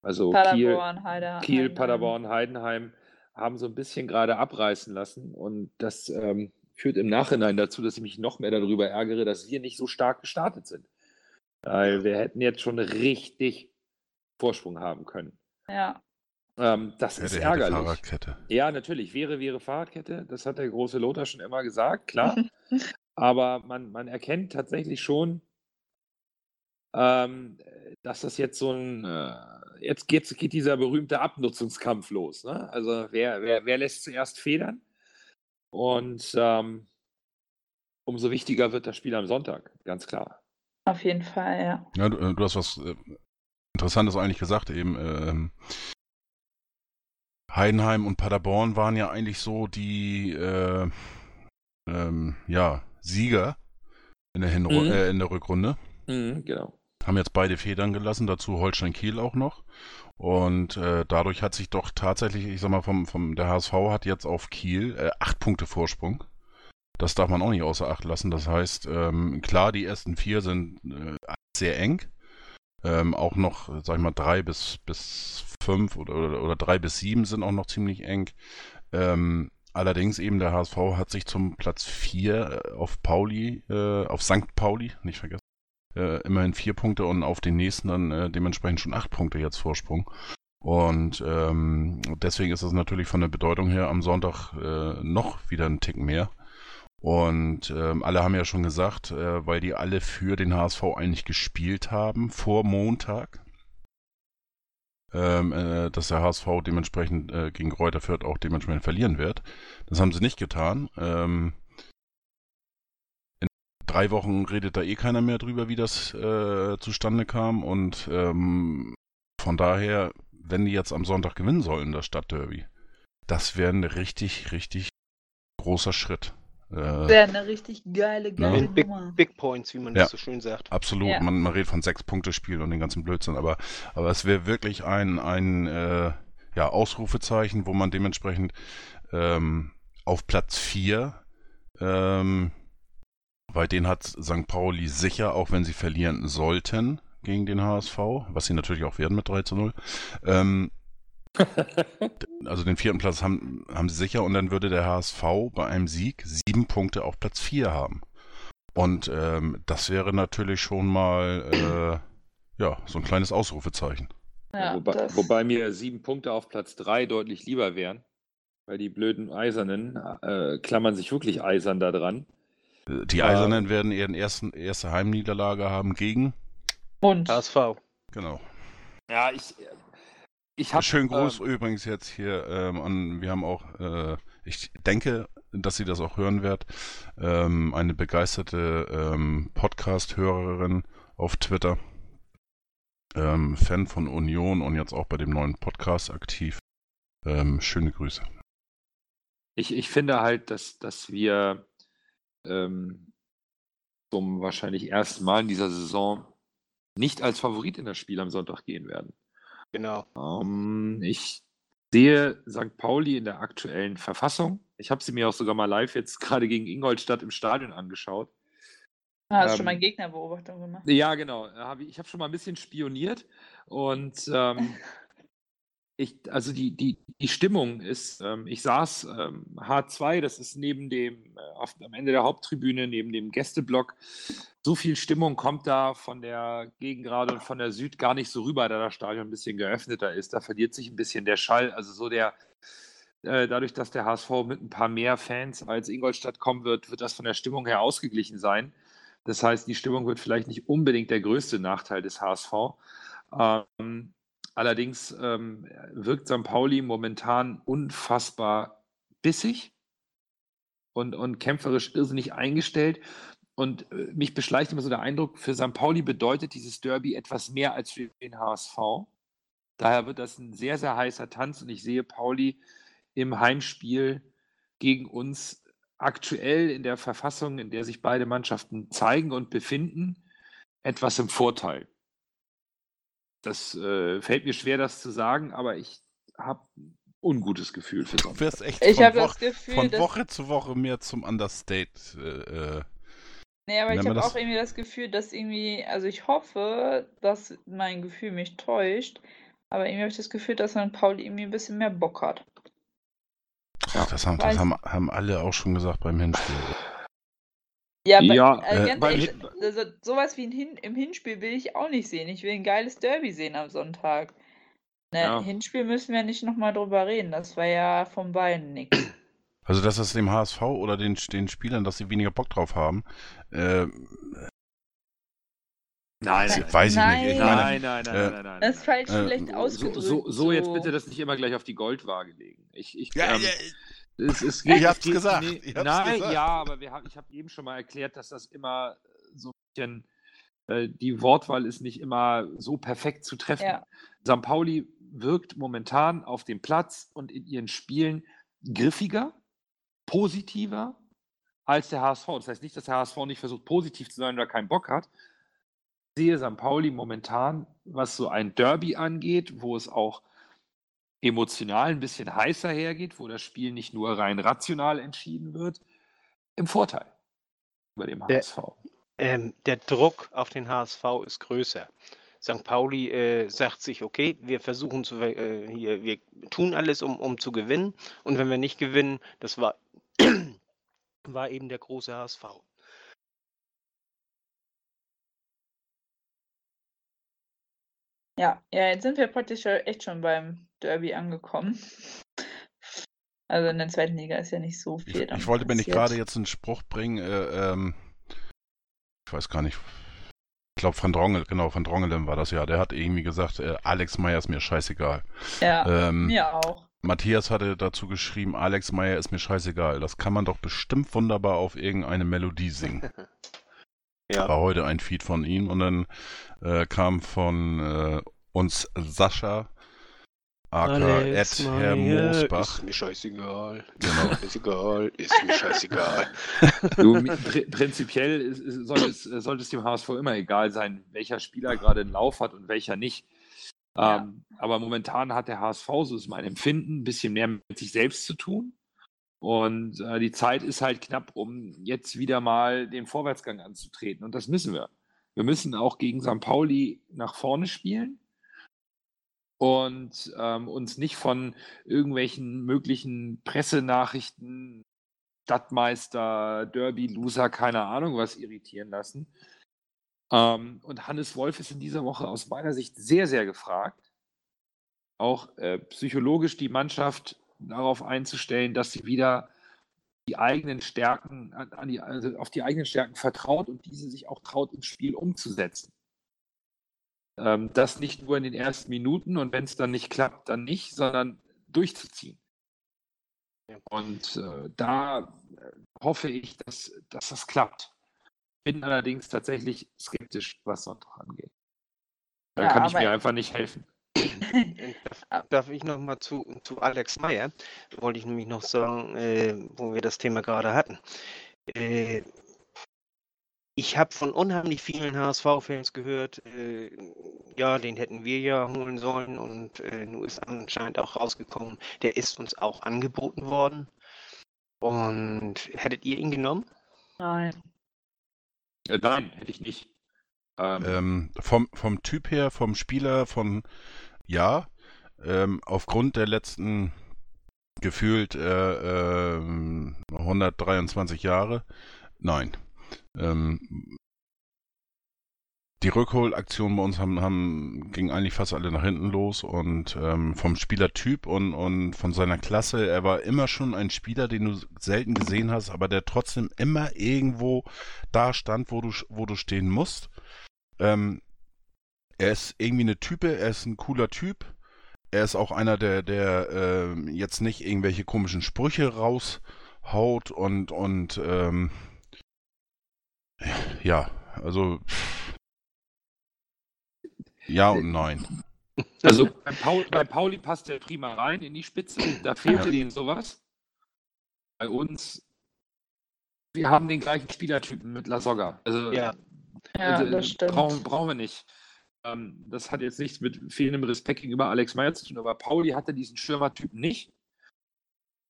Also Kiel, Paderborn, Kiel, Heidenheim. Paderborn, Heidenheim haben so ein bisschen gerade abreißen lassen und das ähm, führt im Nachhinein dazu, dass ich mich noch mehr darüber ärgere, dass wir nicht so stark gestartet sind. Weil wir hätten jetzt schon richtig Vorsprung haben können. Ja, Ähm, das Hätte, ist hätte ärgerlich. Fahrradkette. Ja, natürlich. Wäre, wäre Fahrradkette. Das hat der große Lothar schon immer gesagt, klar. Aber man, man erkennt tatsächlich schon, ähm, dass das jetzt so ein, äh, jetzt geht, geht dieser berühmte Abnutzungskampf los. Ne? Also wer, wer, wer lässt zuerst federn? Und ähm, umso wichtiger wird das Spiel am Sonntag, ganz klar. auf jeden Fall, ja. Ja, du, äh, du hast was äh, Interessantes eigentlich gesagt eben. Ähm, Heidenheim und Paderborn waren ja eigentlich so die äh, ähm, ja, Sieger in der, Hinru Mhm. äh, in der Rückrunde. Mhm, genau. Haben jetzt beide Federn gelassen, dazu Holstein Kiel auch noch. Und äh, dadurch hat sich doch tatsächlich, ich sag mal, vom, vom der HSV hat jetzt auf Kiel äh, acht Punkte Vorsprung. Das darf man auch nicht außer Acht lassen. Das heißt, ähm, klar, die ersten vier sind äh, sehr eng. Ähm, auch noch, sag ich mal, drei bis, bis fünf oder, oder, oder drei bis sieben sind auch noch ziemlich eng. Ähm, allerdings eben der HSV hat sich zum Platz vier äh, auf Pauli, äh, auf St. Pauli, nicht vergessen, äh, immerhin vier Punkte und auf den nächsten dann äh, dementsprechend schon acht Punkte jetzt Vorsprung. Und ähm, deswegen ist es natürlich von der Bedeutung her am Sonntag äh, noch wieder ein Tick mehr. Und ähm, alle haben ja schon gesagt, äh, weil die alle für den HSV eigentlich gespielt haben vor Montag, ähm, äh, dass der HSV dementsprechend äh, gegen Kräuter Fürth auch dementsprechend verlieren wird. Das haben sie nicht getan. Ähm, in drei Wochen redet da eh keiner mehr drüber, wie das äh, zustande kam. Und ähm, von daher, wenn die jetzt am Sonntag gewinnen sollen, das Stadtderby, das wäre ein richtig, richtig großer Schritt. Äh, wäre eine richtig geile, geile Big, Big, Points, wie man ja, das so schön sagt. Absolut. Ja. Man, man redet von sechs Punkte Spiel und den ganzen Blödsinn, aber, aber es wäre wirklich ein, ein äh, ja, Ausrufezeichen, wo man dementsprechend ähm, auf Platz 4, ähm, weil den hat St. Pauli sicher, auch wenn sie verlieren sollten gegen den HSV, was sie natürlich auch werden mit 3 zu 0, ähm, also den vierten Platz haben, haben sie sicher und dann würde der HSV bei einem Sieg sieben Punkte auf Platz vier haben. Und ähm, das wäre natürlich schon mal äh, ja, so ein kleines Ausrufezeichen. Ja, wobei, wobei, mir sieben Punkte auf Platz drei deutlich lieber wären, weil die blöden Eisernen äh, klammern sich wirklich eisern da dran. Äh, die Eisernen ähm, werden ihren ersten erste Heimniederlage haben gegen und HSV. Genau. Ja, ich, ich hab, Schönen Gruß ähm, übrigens jetzt hier ähm, an, wir haben auch, äh, ich denke, dass sie das auch hören wird, ähm, eine begeisterte ähm, Podcast-Hörerin auf Twitter, ähm, Fan von Union und jetzt auch bei dem neuen Podcast aktiv. Ähm, schöne Grüße. Ich, ich finde halt, dass, dass wir zum wahrscheinlich ersten Mal in dieser Saison nicht als Favorit in das Spiel am Sonntag gehen werden. Genau. Ähm, ich sehe St. Pauli in der aktuellen Verfassung. Ich habe sie mir auch sogar mal live jetzt gerade gegen Ingolstadt im Stadion angeschaut. Ah, hast ähm, schon mal Gegnerbeobachtung gemacht? Ja, genau. Ich habe schon mal ein bisschen spioniert und ähm, ich, also die, die, die Stimmung ist, ähm, ich saß ähm, H2, das ist neben dem, äh, auf, am Ende der Haupttribüne, neben dem Gästeblock. So viel Stimmung kommt da von der Gegengrade und von der Süd gar nicht so rüber, da das Stadion ein bisschen geöffneter ist. Da verliert sich ein bisschen der Schall. Also so der, äh, dadurch, dass der HSV mit ein paar mehr Fans als Ingolstadt kommen wird, wird das von der Stimmung her ausgeglichen sein. Das heißt, die Stimmung wird vielleicht nicht unbedingt der größte Nachteil des HSV. Ähm, Allerdings ähm, wirkt St. Pauli momentan unfassbar bissig und, und kämpferisch irrsinnig eingestellt. Und äh, mich beschleicht immer so der Eindruck, für St. Pauli bedeutet dieses Derby etwas mehr als für den HSV. Daher wird das ein sehr, sehr heißer Tanz und ich sehe Pauli im Heimspiel gegen uns aktuell in der Verfassung, in der sich beide Mannschaften zeigen und befinden, etwas im Vorteil. Das äh, fällt mir schwer, das zu sagen, aber ich habe ungutes Gefühl für Sonntag. Du wirst echt ich von, Woche, Gefühl, von Woche zu Woche mehr zum Understate. Äh, äh nee, aber ich habe auch irgendwie das Gefühl, dass irgendwie, also ich hoffe, dass mein Gefühl mich täuscht, aber irgendwie habe ich das Gefühl, dass St. Paul irgendwie ein bisschen mehr Bock hat. Ach, das, haben, das haben, haben alle auch schon gesagt beim Hinspiel. Ja, aber ja, also ganz ehrlich, also, sowas wie Hin im Hinspiel will ich auch nicht sehen. Ich will ein geiles Derby sehen am Sonntag. Ne, ja. Hinspiel müssen wir nicht nochmal drüber reden. Das war ja von beiden nichts. Also, dass es dem HSV oder den, den Spielern, dass sie weniger Bock drauf haben, äh, Nein, nein, weiß nein. ich nicht. Ich meine, nein, nein, nein, äh, nein, nein, Das ist falsch äh, schlecht ausgedrückt. So, so, so, jetzt bitte das nicht immer gleich auf die Goldwaage legen. Ich, ich, ja, ähm, ja, es, es geht, ich hab's geht, gesagt. Nee, ich hab's nein, gesagt. ja, aber wir haben, ich habe eben schon mal erklärt, dass das immer so ein bisschen, äh, die Wortwahl ist nicht immer so perfekt zu treffen. Ja. St. Pauli wirkt momentan auf dem Platz und in ihren Spielen griffiger, positiver als der HSV. Das heißt nicht, dass der HSV nicht versucht, positiv zu sein oder keinen Bock hat. Ich sehe St. Pauli momentan, was so ein Derby angeht, wo es auch emotional ein bisschen heißer hergeht, wo das Spiel nicht nur rein rational entschieden wird, im Vorteil über dem HSV. Der, ähm, der Druck auf den HSV ist größer. St. Pauli äh, sagt sich, okay, wir versuchen zu, äh, hier, wir tun alles, um, um zu gewinnen. Und wenn wir nicht gewinnen, das war, war eben der große HSV. Ja, ja, jetzt sind wir praktisch ja echt schon beim Derby angekommen. Also in der zweiten Liga ist ja nicht so Ich, viel. dann ich wollte mir nicht gerade jetzt einen Spruch bringen, äh, ähm, ich weiß gar nicht, ich glaube Van Drongel, genau, Van Drongelen war das ja, der hat irgendwie gesagt, äh, Alex Meyer ist mir scheißegal. Ja, Ähm, mir auch. Matthias hatte dazu geschrieben, Alex Meyer ist mir scheißegal. Das kann man doch bestimmt wunderbar auf irgendeine Melodie singen. Ja. War heute ein Feed von ihm und dann äh, kam von äh, uns Sascha, aka Ed Herr Moosbach. Ist mir scheißegal. Genau. Ist egal, ist mir scheißegal. Du, pri- prinzipiell ist, ist, soll es, sollte es dem HSV immer egal sein, welcher Spieler gerade einen Lauf hat und welcher nicht. Ja. Ähm, aber momentan hat der HSV, so ist mein Empfinden, ein bisschen mehr mit sich selbst zu tun. Und äh, die Zeit ist halt knapp, um jetzt wieder mal den Vorwärtsgang anzutreten. Und das müssen wir. Wir müssen auch gegen St. Pauli nach vorne spielen und ähm, uns nicht von irgendwelchen möglichen Pressenachrichten, Stadtmeister, Derby, Loser, keine Ahnung was irritieren lassen. Ähm, und Hannes Wolf ist in dieser Woche aus meiner Sicht sehr, sehr gefragt. Auch äh, psychologisch die Mannschaft darauf einzustellen, dass sie wieder die eigenen Stärken, an, die, also auf die eigenen Stärken vertraut und diese sich auch traut, ins Spiel umzusetzen. Ähm, das nicht nur in den ersten Minuten und wenn es dann nicht klappt, dann nicht, sondern durchzuziehen. Und äh, da äh, hoffe ich, dass, dass das klappt. Bin allerdings tatsächlich skeptisch, was Sonntag angeht. Da Ja, kann ich mir einfach nicht helfen. Darf, darf ich noch mal zu, zu Alex Meyer? Wollte ich nämlich noch sagen, äh, wo wir das Thema gerade hatten. Äh, ich habe von unheimlich vielen HSV-Fans gehört, äh, ja, den hätten wir ja holen sollen und äh, nun ist anscheinend auch rausgekommen, der ist uns auch angeboten worden. Und hättet ihr ihn genommen? Nein. Äh, nein, hätte ich nicht. Ähm, Ähm, vom, vom Typ her, vom Spieler, von ja, ähm, aufgrund der letzten gefühlt äh, ähm, 123 Jahre, nein. Ähm, die Rückholaktionen bei uns haben, haben ging eigentlich fast alle nach hinten los und ähm, vom Spielertyp und, und von seiner Klasse, er war immer schon ein Spieler, den du selten gesehen hast, aber der trotzdem immer irgendwo da stand, wo du, wo du stehen musst. Ähm, er ist irgendwie eine Type, er ist ein cooler Typ. Er ist auch einer, der, der ähm, jetzt nicht irgendwelche komischen Sprüche raushaut und, und ähm, ja, also ja und nein. Also bei, Paul, bei Pauli passt der prima rein in die Spitze. Da fehlte Ja. denen sowas. Bei uns, wir haben den gleichen Spielertypen mit Lasogga. Also, Ja. Ja, also, das stimmt. Brauchen, brauchen wir nicht. Ähm, das hat jetzt nichts mit fehlendem Respekt gegenüber Alex Meyer zu tun, aber Pauli hatte diesen Stürmertypen nicht.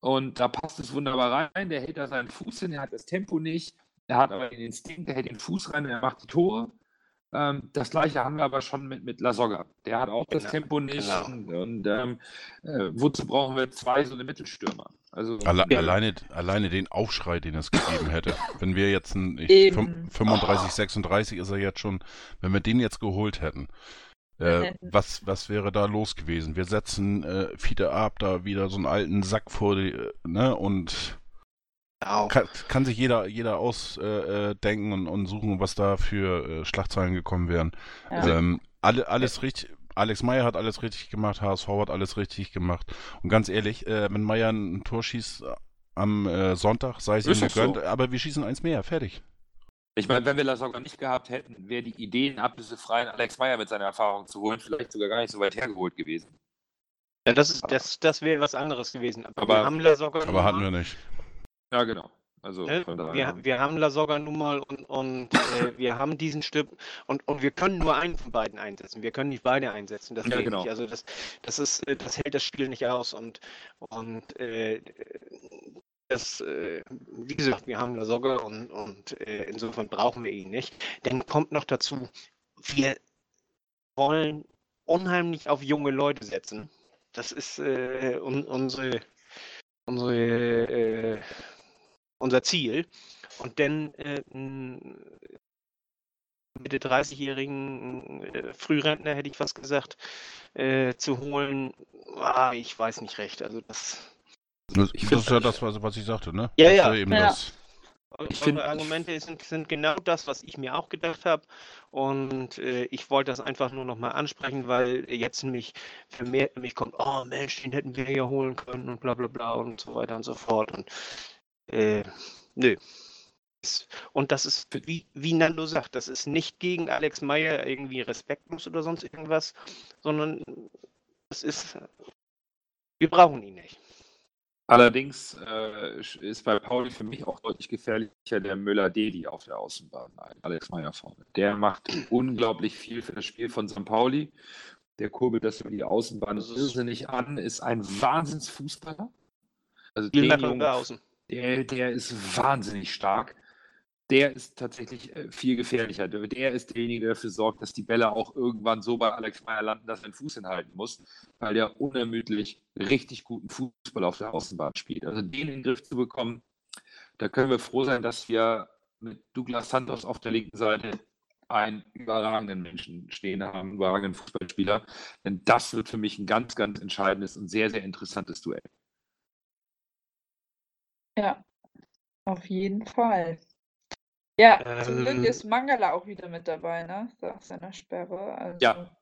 Und da passt es wunderbar rein. Der hält da seinen Fuß hin, er hat das Tempo nicht. Er hat aber den Instinkt, er hält den Fuß rein und er macht die Tore. Ähm, das gleiche haben wir aber schon mit, mit Lasogga. Der hat auch das Genau, Tempo nicht. genau. Und, und ähm, äh, wozu brauchen wir zwei so eine Mittelstürmer? Also, Alle, Ja. alleine, alleine den Aufschrei, den es gegeben hätte. Wenn wir jetzt ein, ich, Eben. fün- 35, 36 ist er jetzt schon, wenn wir den jetzt geholt hätten, äh, was, was wäre da los gewesen? Wir setzen äh, Fiete Ab da wieder so einen alten Sack vor die, äh, ne, und Auch. kann, kann sich jeder, jeder ausdenken äh, denken und, und suchen, was da für äh, Schlagzeilen gekommen wären. Ja. Ähm, alle, alles richtig. Alex Meyer hat alles richtig gemacht, HSV hat alles richtig gemacht. Und ganz ehrlich, äh, wenn Meyer ein Tor schießt äh, am äh, Sonntag, sei es ihm gegönnt, so. aber wir schießen eins mehr, fertig. Ich meine, wenn wir Lasogga nicht gehabt hätten, wäre die Idee, einen ablösefreien Alex Meyer mit seiner Erfahrung zu holen, vielleicht sogar gar nicht so weit hergeholt gewesen. Ja, das ist, das, das wäre was anderes gewesen. Aber, Aber- wir haben Lasogga Aber hatten wir nicht. Ja, genau. Also Ne? von daher. Wir, wir haben Lasogga nun mal und, und äh, wir haben diesen Stück und, und wir können nur einen von beiden einsetzen. Wir können nicht beide einsetzen. Das Ja, geht genau. nicht. Also das, das ist, äh, das hält das Spiel nicht aus und, und äh, das, äh, wie gesagt, wir haben Lasogga und, und äh, insofern brauchen wir ihn nicht. Dann kommt noch dazu, wir wollen unheimlich auf junge Leute setzen. Das ist äh, un, unsere, unsere unser Ziel. Und dann äh, n- Mitte 30-jährigen äh, Frührentner, hätte ich fast gesagt, äh, zu holen, ah, ich weiß nicht recht. Also das. Das, das ist ja das, was, was ich sagte, ne? Ja, Das ja. eben Ja. das. Ich Eure find- Argumente sind, sind genau das, was ich mir auch gedacht habe. Und äh, ich wollte das einfach nur nochmal ansprechen, weil jetzt nämlich vermehrt mich kommt, oh Mensch, den hätten wir ja holen können und bla bla bla und so weiter und so fort. Und äh, nö. Und das ist, wie, wie Nando sagt, das ist nicht gegen Alex Meyer irgendwie respektlos oder sonst irgendwas, sondern es ist, wir brauchen ihn nicht. Allerdings äh, ist bei Pauli für mich auch deutlich gefährlicher der Müller-Dedi auf der Außenbahn, Alex Meyer vorne. Der macht unglaublich viel für das Spiel von St. Pauli. Der kurbelt das über die Außenbahn Das irrsinnig an, ist ein Wahnsinnsfußballer. Also den Jungen, außen. Der, der ist wahnsinnig stark. Der ist tatsächlich äh, viel gefährlicher. Der, ist derjenige, der dafür sorgt, dass die Bälle auch irgendwann so bei Alex Meyer landen, dass er den Fuß hinhalten muss, weil der unermüdlich richtig guten Fußball auf der Außenbahn spielt. Also den in den Griff zu bekommen, da können wir froh sein, dass wir mit Douglas Santos auf der linken Seite einen überragenden Menschen stehen haben, einen überragenden Fußballspieler. Denn das wird für mich ein ganz, ganz entscheidendes und sehr, sehr interessantes Duell. Ja, auf jeden Fall. Ja, zum Glück Ähm, ist Mangala auch wieder mit dabei, ne? Nach seiner Sperre. Also Ja.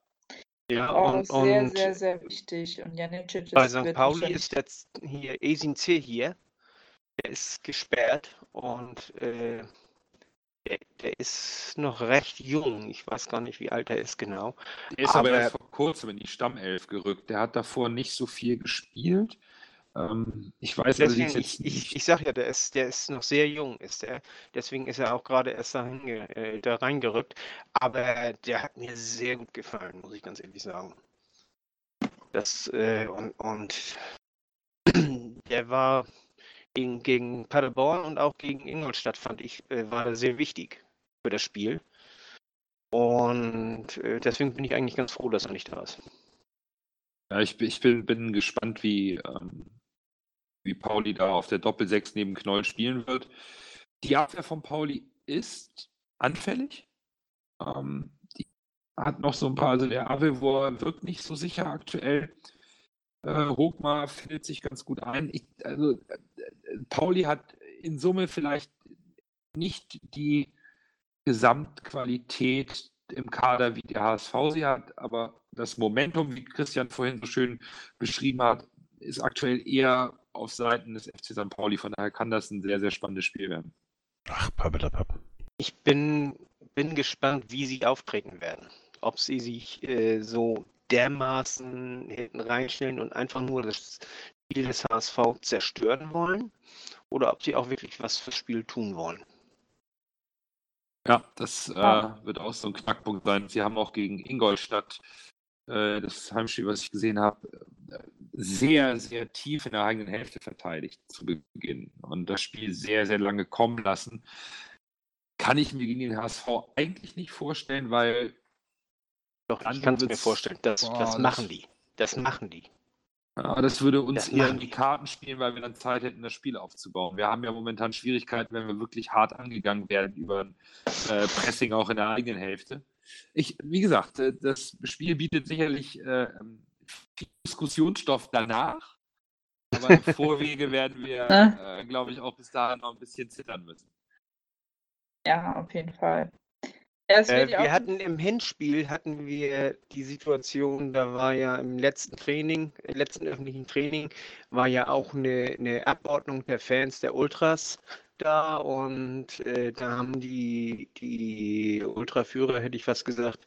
Ja, auch und, sehr, und sehr, sehr wichtig. Und Janicic bei ist, St. wird Pauli wahrscheinlich- ist jetzt hier Esin C hier. Der ist gesperrt und äh, der, der ist noch recht jung. Ich weiß gar nicht, wie alt er ist genau. Der ist aber, Aber- erst vor kurzem in die Stammelf gerückt. Der hat davor nicht so viel gespielt. Ähm, ich weiß also Deswegen, jetzt ich, ich, ich sag ja, der ist, der ist noch sehr jung, ist er. Deswegen ist er auch gerade erst dahin, ge- äh, da reingerückt. Aber der hat mir sehr gut gefallen, muss ich ganz ehrlich sagen. Das, äh, und, und der war gegen, gegen Paderborn und auch gegen Ingolstadt, fand ich, äh, war sehr wichtig für das Spiel. Und äh, deswegen bin ich eigentlich ganz froh, dass er nicht da ist. Ja, ich, bin- ich bin, bin gespannt, wie, ähm, wie Pauli da auf der Doppelsechs neben Knoll spielen wird. Die Abwehr von Pauli ist anfällig. Ähm, die hat noch so ein paar, also der Avevor wirkt nicht so sicher aktuell. Äh, Hochmar findet sich ganz gut ein. Ich, also, äh, Pauli hat in Summe vielleicht nicht die Gesamtqualität im Kader, wie der HSV sie hat, aber das Momentum, wie Christian vorhin so schön beschrieben hat, ist aktuell eher auf Seiten des FC St. Pauli. Von daher kann das ein sehr, sehr spannendes Spiel werden. Ach, Pappelapapp. Ich bin, bin gespannt, wie sie auftreten werden. Ob sie sich äh, so dermaßen hinten reinstellen und einfach nur das Spiel des HSV zerstören wollen oder ob sie auch wirklich was fürs Spiel tun wollen. Ja, das äh, wird auch so ein Knackpunkt sein. Sie haben auch gegen Ingolstadt, äh, das Heimspiel, was ich gesehen habe, sehr, sehr tief in der eigenen Hälfte verteidigt zu Beginn und das Spiel sehr, sehr lange kommen lassen. Kann ich mir gegen den HSV eigentlich nicht vorstellen, weil Doch, ich kann es mir vorstellen. Das, Boah, das machen die. Das machen die. Ja, das würde uns Das eher in die die. Karten spielen, weil wir dann Zeit hätten, das Spiel aufzubauen. Wir haben ja momentan Schwierigkeiten, wenn wir wirklich hart angegangen werden über ein äh, Pressing auch in der eigenen Hälfte. Ich, wie gesagt, äh, das Spiel bietet sicherlich äh, viel Diskussionsstoff danach, aber im Vorwege werden wir, äh, glaube ich, auch bis dahin noch ein bisschen zittern müssen. Ja, auf jeden Fall. Ja, Äh, wir hatten im Hinspiel hatten wir die Situation, da war ja im letzten Training, im letzten öffentlichen Training, war ja auch eine, eine Abordnung der Fans der Ultras da und äh, da haben die, die Ultraführer, hätte ich fast gesagt,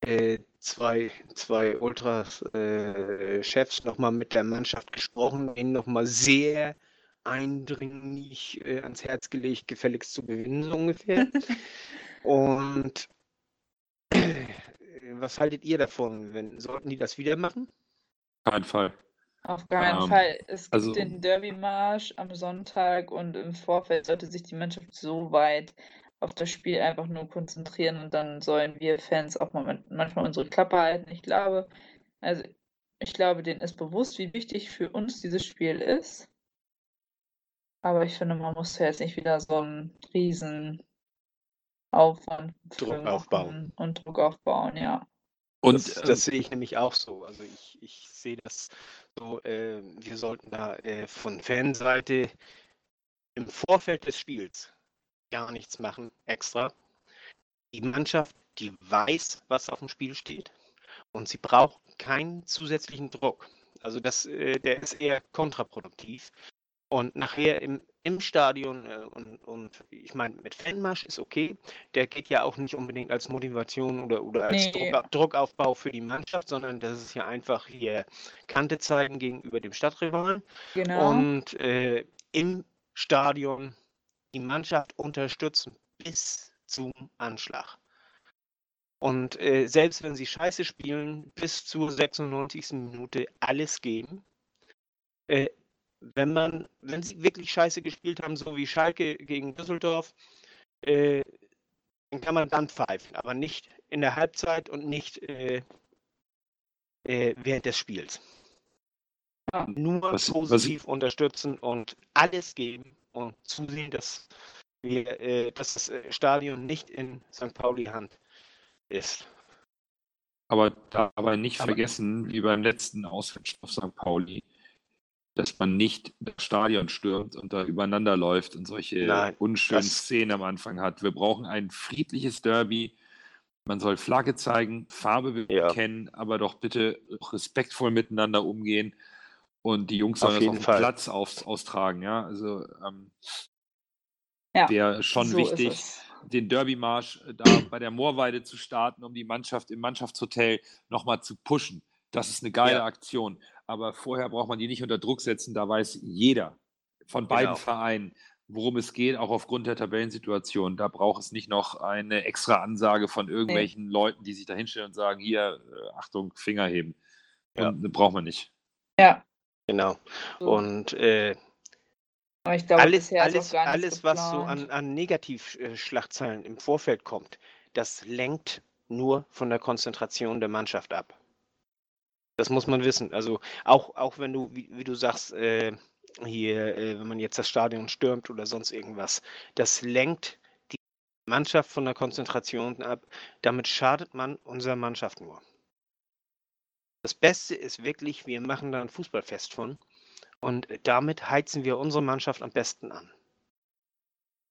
äh, zwei, zwei Ultras-Chefs nochmal mit der Mannschaft gesprochen, ihnen nochmal sehr eindringlich äh, ans Herz gelegt, gefälligst zu gewinnen, so ungefähr. Und äh, was haltet ihr davon? Wenn, sollten die das wieder machen? Kein Fall. Auf keinen Ähm, Fall. Es gibt also- den Derby-Marsch am Sonntag und im Vorfeld sollte sich die Mannschaft so weit auf das Spiel einfach nur konzentrieren und dann sollen wir Fans auch mal, manchmal unsere Klappe halten. Ich glaube, also ich glaube, denen ist bewusst, wie wichtig für uns dieses Spiel ist. Aber ich finde, man muss jetzt nicht wieder so einen riesen Aufwand Druck aufbauen. und Druck aufbauen, ja. Und das, ähm, das sehe ich nämlich auch so. Also ich, ich sehe das so, äh, wir sollten da äh, von Fanseite im Vorfeld des Spiels gar nichts machen extra. Die Mannschaft, die weiß, was auf dem Spiel steht und sie braucht keinen zusätzlichen Druck. Also das, äh, der ist eher kontraproduktiv. Und nachher im, im Stadion äh, und, und ich meine, mit Fanmarsch ist okay. Der geht ja auch nicht unbedingt als Motivation oder, oder als Nee. Druck, Druckaufbau für die Mannschaft, sondern das ist ja einfach hier Kante zeigen gegenüber dem Stadtrivalen Genau. und äh, im Stadion die Mannschaft unterstützen bis zum Anschlag. Und äh, selbst wenn sie scheiße spielen, bis zur 96. Minute alles geben. Äh, wenn man, wenn sie wirklich scheiße gespielt haben, so wie Schalke gegen Düsseldorf, äh, dann kann man dann pfeifen, aber nicht in der Halbzeit und nicht äh, äh, während des Spiels. Ja. Nur Was- was- positiv unterstützen und alles geben und zusehen, dass wir, äh, dass das äh, Stadion nicht in St. Pauli Hand ist. Aber dabei nicht Aber- vergessen, wie beim letzten Auswärtsspiel auf St. Pauli, dass man nicht das Stadion stürmt und da übereinander läuft und solche Nein, unschönen Szenen am Anfang hat. Wir brauchen ein friedliches Derby. Man soll Flagge zeigen, Farbe Ja. bekennen, aber doch bitte respektvoll miteinander umgehen. Und die Jungs Auf sollen das auf dem. Platz aus, austragen. Ja? Also ähm, Ja, wäre schon so wichtig, den Derbymarsch äh, da bei der Moorweide zu starten, um die Mannschaft im Mannschaftshotel nochmal zu pushen. Das ist eine geile Ja. Aktion. Aber vorher braucht man die nicht unter Druck setzen. Da weiß jeder von beiden Genau. Vereinen, worum es geht, auch aufgrund der Tabellensituation. Da braucht es nicht noch eine extra Ansage von irgendwelchen Leuten, die sich da hinstellen und sagen, hier, äh, Achtung, Finger heben. Ja. Und, das braucht man nicht. Ja. Genau. Und äh, glaube, alles, alles, alles was so an, an Negativschlagzeilen im Vorfeld kommt, das lenkt nur von der Konzentration der Mannschaft ab. Das muss man wissen. Also auch, auch wenn du, wie, wie du sagst, äh, hier, äh, wenn man jetzt das Stadion stürmt oder sonst irgendwas, das lenkt die Mannschaft von der Konzentration ab. Damit schadet man unserer Mannschaft nur. Das Beste ist wirklich, wir machen da ein Fußballfest von und damit heizen wir unsere Mannschaft am besten an.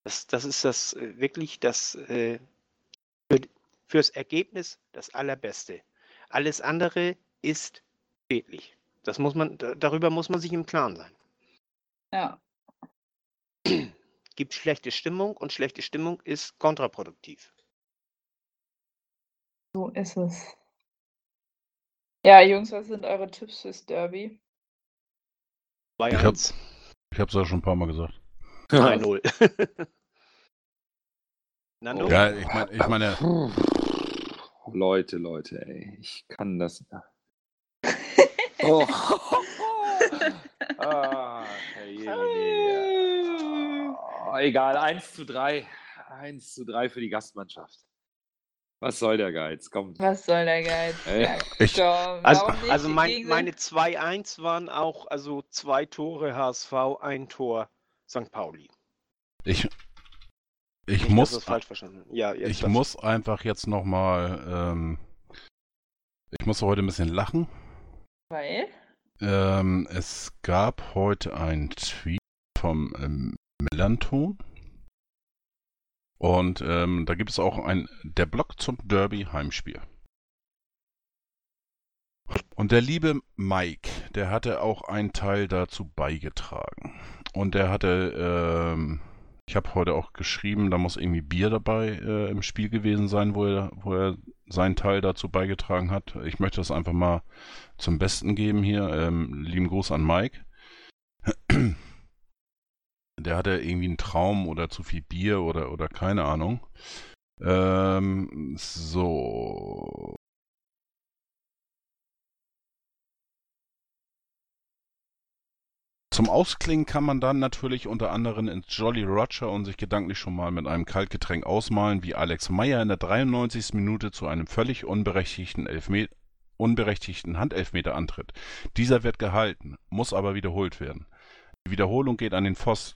Das, das ist das äh, wirklich das äh, für, fürs Ergebnis das Allerbeste. Alles andere ist schädlich. Das muss man, da- darüber muss man sich im Klaren sein. Ja, Gibt schlechte Stimmung und schlechte Stimmung ist kontraproduktiv. so ist es. Ja, Jungs, was sind eure Tipps fürs Derby? 2-1, Ich habe es ja schon ein paar Mal gesagt. 3-0. Nando? Ja, ich meine, ich meine. Leute, Leute, ey, ich kann das. Oh. ah, oh, egal, 1 zu 3. 1 zu 3 für die Gastmannschaft. Was soll der Geiz? Komm. Was soll der Geiz? Ja, ich- komm, Also, also mein, meine 2-1 waren auch also zwei Tore HSV, ein Tor St. Pauli. ich, ich Nicht, muss. Ja, jetzt ich muss einfach jetzt nochmal, ähm, ich muss heute ein bisschen lachen. Weil? Ähm, es gab heute einen Tweet vom ähm, Melanton. Und ähm, da gibt es auch ein, der Blog zum Derby Heimspiel. Und der liebe Mike, der hatte auch einen Teil dazu beigetragen. Und der hatte, ähm, ich habe heute auch geschrieben, da muss irgendwie Bier dabei äh, im Spiel gewesen sein, wo er, wo er seinen Teil dazu beigetragen hat. Ich möchte das einfach mal zum Besten geben hier. Ähm, lieben Gruß an Mike. Der hatte irgendwie einen Traum oder zu viel Bier oder, oder keine Ahnung. Ähm, so. Zum Ausklingen kann man dann natürlich unter anderem ins Jolly Roger und sich gedanklich schon mal mit einem Kaltgetränk ausmalen, wie Alex Meyer in der 93. Minute zu einem völlig unberechtigten, Elfme unberechtigten Handelfmeter antritt. Dieser wird gehalten, muss aber wiederholt werden. Die Wiederholung geht an den Voss.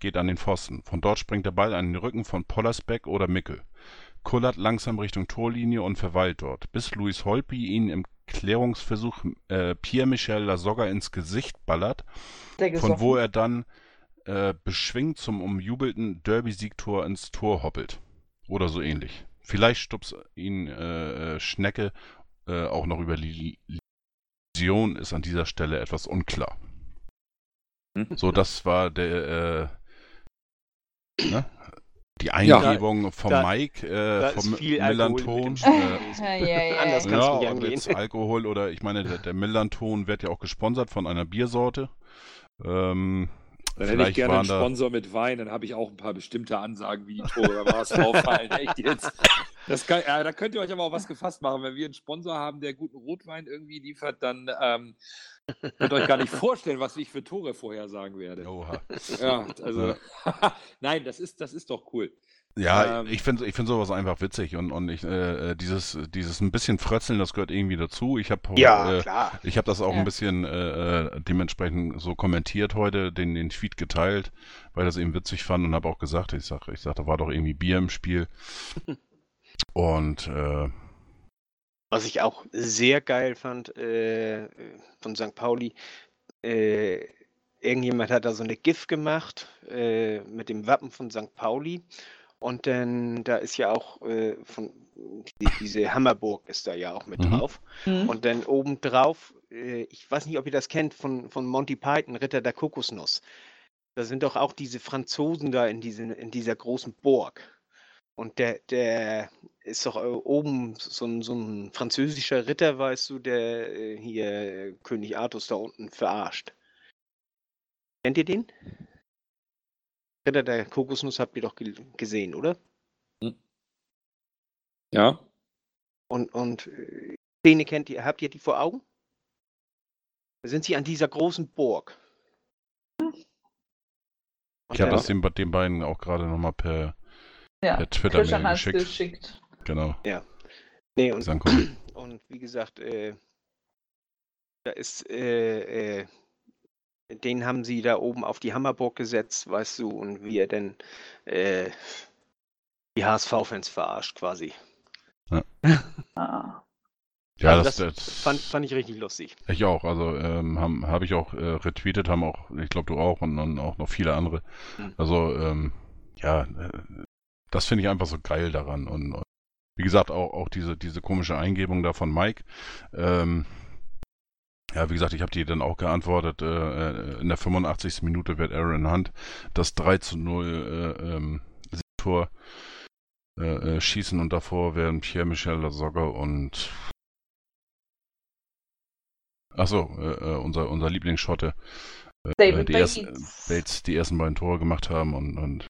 geht an den Pfosten. Von dort springt der Ball an den Rücken von Pollersbeck oder Mickel. Kullert langsam Richtung Torlinie und verweilt dort, bis Luis Holpi ihn im Klärungsversuch äh, Pierre-Michel Lasogga ins Gesicht ballert, von wo er dann äh, beschwingt zum umjubelten Derby-Siegtor ins Tor hoppelt. Oder so ähnlich. Vielleicht stupst ihn äh, Schnecke äh, auch noch über die Vision, ist an dieser Stelle etwas unklar. Hm? So, das war der äh, ne? Die Eingebung ja, vom da, Mike, äh, vom Millanton. Äh, ja, ja, Anders kannst ja, du nicht jetzt Alkohol oder ich meine, der, der Millanton wird ja auch gesponsert von einer Biersorte. Ähm, dann hätte ich gerne einen Sponsor mit Wein, dann habe ich auch ein paar bestimmte Ansagen, wie die Tore was auffallen. Echt jetzt. Das kann, ja, da könnt ihr euch aber auch was gefasst machen. Wenn wir einen Sponsor haben, der guten Rotwein irgendwie liefert, dann ähm, könnt euch gar nicht vorstellen, was ich für Tore vorhersagen werde. Oha. Ja, also, nein, das ist, das ist doch cool. Ja, ähm, ich finde ich find sowas einfach witzig und, und ich, äh, äh, dieses, dieses ein bisschen Frötzeln, das gehört irgendwie dazu. Ich habe ja, äh, ich habe das auch ja. ein bisschen äh, äh, dementsprechend so kommentiert heute, den, den Tweet geteilt, weil das eben witzig fand und habe auch gesagt, ich sag, ich sag, da war doch irgendwie Bier im Spiel. und äh, was ich auch sehr geil fand äh, von St. Pauli, äh, irgendjemand hat da so eine GIF gemacht äh, mit dem Wappen von St. Pauli und dann, da ist ja auch äh, von die, diese Hammerburg ist da ja auch mit mhm. drauf. Mhm. Und dann obendrauf, äh, ich weiß nicht, ob ihr das kennt, von, von Monty Python, Ritter der Kokosnuss. Da sind doch auch diese Franzosen da in, diese, in dieser großen Burg. Und der, der ist doch äh, oben so ein, so ein französischer Ritter, weißt du, der äh, hier König Artus da unten verarscht. Kennt ihr den? Ritter der Kokosnuss habt ihr doch gesehen, oder? Hm. Ja. Und, und äh, Szene kennt ihr, habt ihr die vor Augen? Da sind sie an dieser großen Burg. ich habe das den, den beiden auch gerade nochmal per, ja. per Twitter geschickt. geschickt. Genau. Ja. Nee, und, und wie gesagt, äh, da ist äh, äh, den haben sie da oben auf die Hammerburg gesetzt, weißt du, und wie er denn äh, die HSV-Fans verarscht quasi. Ja. ah. Ja, also das, das, das fand, fand, ich richtig lustig. Ich auch, also ähm, habe hab ich auch äh, retweetet, haben auch, ich glaube du auch und, und, auch noch viele andere. Mhm. Also ähm, ja, äh, das finde ich einfach so geil daran und, und, wie gesagt auch, auch diese, diese komische Eingebung da von Mike. Ähm, ja, wie gesagt, ich habe dir dann auch geantwortet. Äh, äh in der 85. Minute wird Aaron Hunt das 3 zu 0 äh, ähm, Tor äh, äh, schießen und davor werden Pierre-Michel Lasogga und Achso, äh, unser, unser Lieblingsschotte. David die, Bates. Erst, Bates die ersten beiden Tore gemacht haben und, und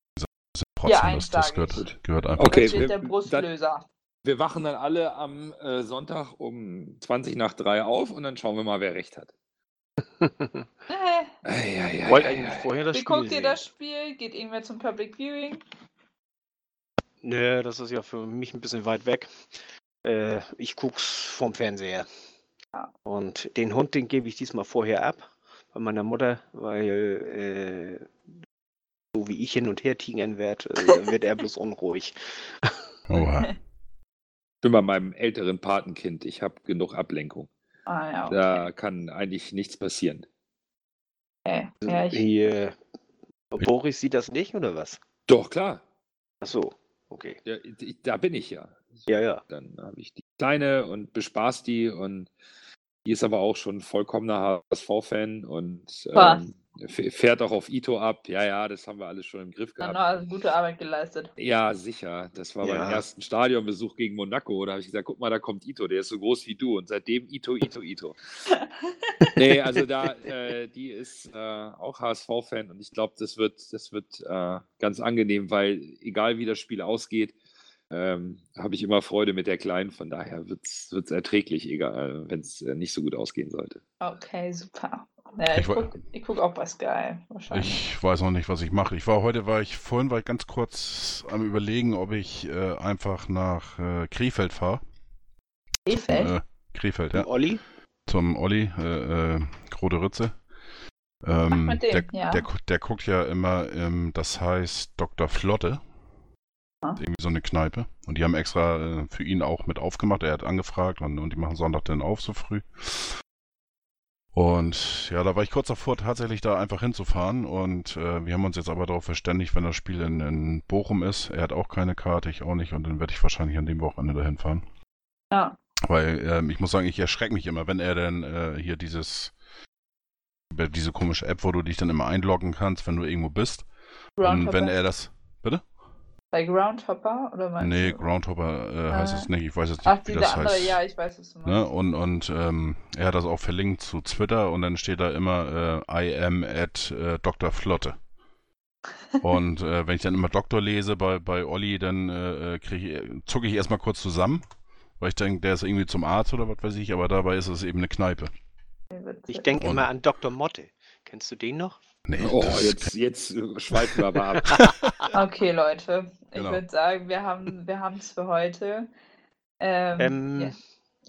trotzdem, ja, das, das gehört, gehört einfach okay, dazu. der Brustlöser. Wir wachen dann alle am äh, Sonntag um 20 nach 3 auf und dann schauen wir mal, wer recht hat. äh. Wollt eigentlich vorher das Wie Spiel guckt ihr das Spiel? Geht irgendwer zum Public Viewing? Nö, das ist ja für mich ein bisschen weit weg. Äh, ich guck's vom Fernseher. Ja. Und den Hund, den gebe ich diesmal vorher ab bei meiner Mutter, weil äh, so wie ich hin und her tigern werde, äh, wird er bloß unruhig. Oha bin bei meinem älteren Patenkind. Ich habe genug Ablenkung. Ah, ja, okay. Da kann eigentlich nichts passieren. Okay. Ja, ich... Hier, Boris sieht das nicht, oder was? Doch, klar. Ach so, okay. Ja, da bin ich ja. Ja, ja. Dann habe ich die Kleine und bespaß die und die ist aber auch schon vollkommener HSV-Fan und ähm, Fährt auch auf Ito ab. Ja, ja, das haben wir alles schon im Griff gehabt. Dann also gute Arbeit geleistet. Ja, sicher. Das war ja. beim ersten Stadionbesuch gegen Monaco. Da habe ich gesagt, guck mal, da kommt Ito, der ist so groß wie du. Und seitdem Ito, Ito, Ito. nee, also da, äh, die ist äh, auch HSV-Fan und ich glaube, das wird, das wird äh, ganz angenehm, weil egal wie das Spiel ausgeht, ähm, habe ich immer Freude mit der Kleinen. Von daher wird es erträglich, egal, wenn es äh, nicht so gut ausgehen sollte. Okay, super. Ja, ich, ich gucke guck auch bei Sky wahrscheinlich. Ich weiß noch nicht, was ich mache. Ich war heute, war ich vorhin war ich ganz kurz am überlegen, ob ich äh, einfach nach äh, Krefeld fahre. Krefeld? Äh, Krefeld, ja. Zum Olli? Zum Olli, äh, äh, Grode Ritze. Ähm, mit dem, der, ja. der, der guckt ja immer, ähm, das heißt Dr. Flotte. Ah. Irgendwie so eine Kneipe. Und die haben extra äh, für ihn auch mit aufgemacht. Er hat angefragt und, und die machen Sonntag dann auf so früh. Und ja, da war ich kurz davor, tatsächlich da einfach hinzufahren. Und äh, wir haben uns jetzt aber darauf verständigt, wenn das Spiel in, in Bochum ist. Er hat auch keine Karte, ich auch nicht. Und dann werde ich wahrscheinlich an dem Wochenende dahin fahren. Ja. Weil ähm, ich muss sagen, ich erschrecke mich immer, wenn er dann äh, hier dieses diese komische App, wo du dich dann immer einloggen kannst, wenn du irgendwo bist. Und wenn er das. Bitte? Bei Groundhopper oder meinst Nee, du? Groundhopper äh, heißt Äh, es nicht. Ich weiß jetzt nicht, Ach, wie dieser das andere, heißt. ja, ich weiß es nicht. Ne? Und, und ähm, er hat das auch verlinkt zu Twitter und dann steht da immer äh, I am at äh, Dr. Flotte. Und äh, wenn ich dann immer Doktor lese bei, bei Olli, dann äh, krieg ich, zucke ich erstmal kurz zusammen, weil ich denke, der ist irgendwie zum Arzt oder was weiß ich, aber dabei ist es eben eine Kneipe. Ich denke immer an Dr. Motte. Kennst du den noch? Nee, Oh, jetzt, jetzt äh, schweifen wir aber ab. Okay, Leute. Ich Genau. würde sagen, wir haben wir es für heute. Ähm, Ähm, ja.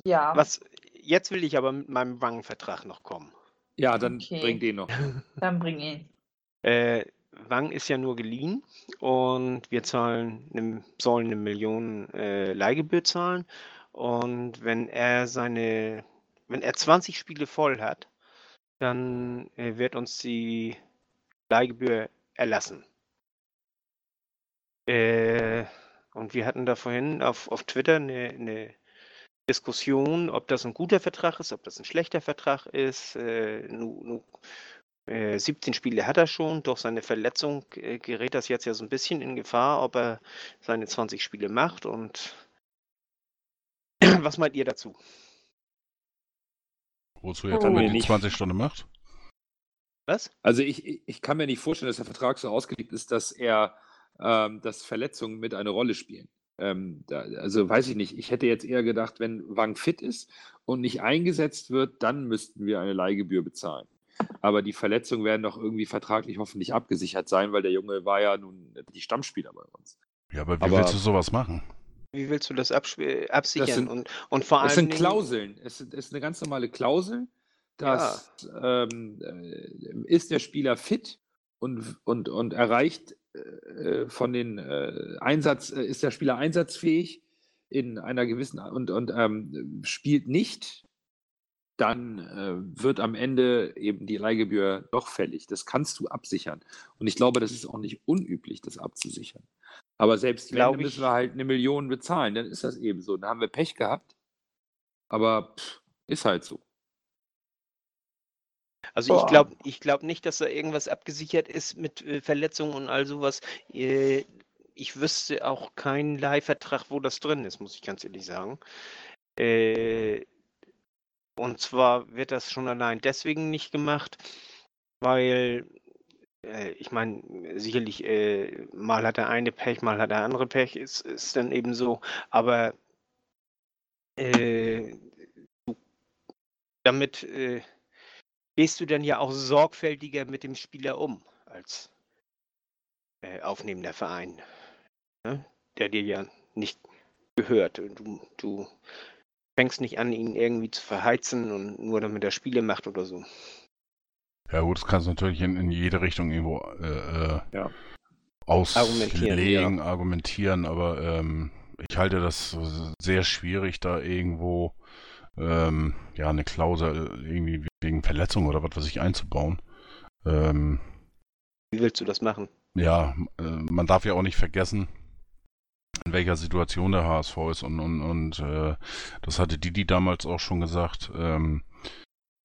ja, Was, jetzt will ich aber mit meinem Wangenvertrag noch kommen. Ja, dann Okay. bring den noch. dann bring ihn. Äh, Wang ist ja nur geliehen und wir zahlen eine, sollen eine Million äh, Leihgebühr zahlen. Und wenn er seine, wenn er 20 Spiele voll hat, dann äh, wird uns die Leihgebühr erlassen. Äh, und wir hatten da vorhin auf, auf Twitter eine, eine Diskussion, ob das ein guter Vertrag ist, ob das ein schlechter Vertrag ist. Äh, nu, nu, äh, 17 Spiele hat er schon, durch seine Verletzung äh, gerät das jetzt ja so ein bisschen in Gefahr, ob er seine 20 Spiele macht. Und was meint ihr dazu? Wozu jetzt Oh. die nicht. 20 Stunden macht? Was? Also ich, ich- kann mir nicht vorstellen, dass der Vertrag so ausgelegt ist, dass er, ähm, dass Verletzungen mit eine Rolle spielen. Ähm, da, also weiß ich nicht. Ich hätte jetzt eher gedacht, wenn Wang fit ist und nicht eingesetzt wird, dann müssten wir eine Leihgebühr bezahlen. Aber die Verletzungen werden doch irgendwie vertraglich hoffentlich abgesichert sein, weil der Junge war ja nun die Stammspieler bei uns. Ja, aber wie Aber- willst du sowas machen? Wie willst du das absichern? sind- und, und vor allem. Es sind Klauseln. Es es ist eine ganz normale Klausel, Ja. dass ähm, äh, ist der Spieler fit und, und, und erreicht äh, von den äh, Einsatz, äh, ist der Spieler einsatzfähig in einer gewissen und, und ähm, spielt nicht, dann äh, wird am Ende eben die Leihgebühr doch fällig. Das kannst du absichern. Und ich glaube, das ist auch nicht unüblich, das abzusichern. Aber selbst wenn, dann müssen ich- wir halt eine Million bezahlen, dann ist das eben so. Dann haben wir Pech gehabt. Aber pff, ist halt so. Also ich Boah. glaube ich glaub nicht, dass da irgendwas abgesichert ist mit äh, Verletzungen und all sowas. Äh, ich wüsste auch keinen Leihvertrag, wo das drin ist, muss ich ganz ehrlich sagen. Äh, und zwar wird das schon allein deswegen nicht gemacht, weil äh, ich meine, sicherlich äh, mal hat der eine Pech, mal hat der andere Pech, ist, ist dann eben so, aber äh, damit äh, gehst du dann ja auch sorgfältiger mit dem Spieler um als äh, aufnehmender Verein, ne? der dir ja nicht gehört. Du, du fängst nicht an, ihn irgendwie zu verheizen und nur damit er Spiele macht oder so. Ja gut, das kannst du natürlich in, in jede Richtung irgendwo äh, äh, Ja. Argumentieren, auslegen, argumentieren, aber ähm, ich halte das sehr schwierig, da irgendwo ähm, ja eine Klausel irgendwie wegen Verletzung oder was weiß ich einzubauen. Ähm, Wie willst du das machen? ja, äh, man darf ja auch nicht vergessen, in welcher Situation der HSV ist und, und, und äh, das hatte Didi damals auch schon gesagt, ähm,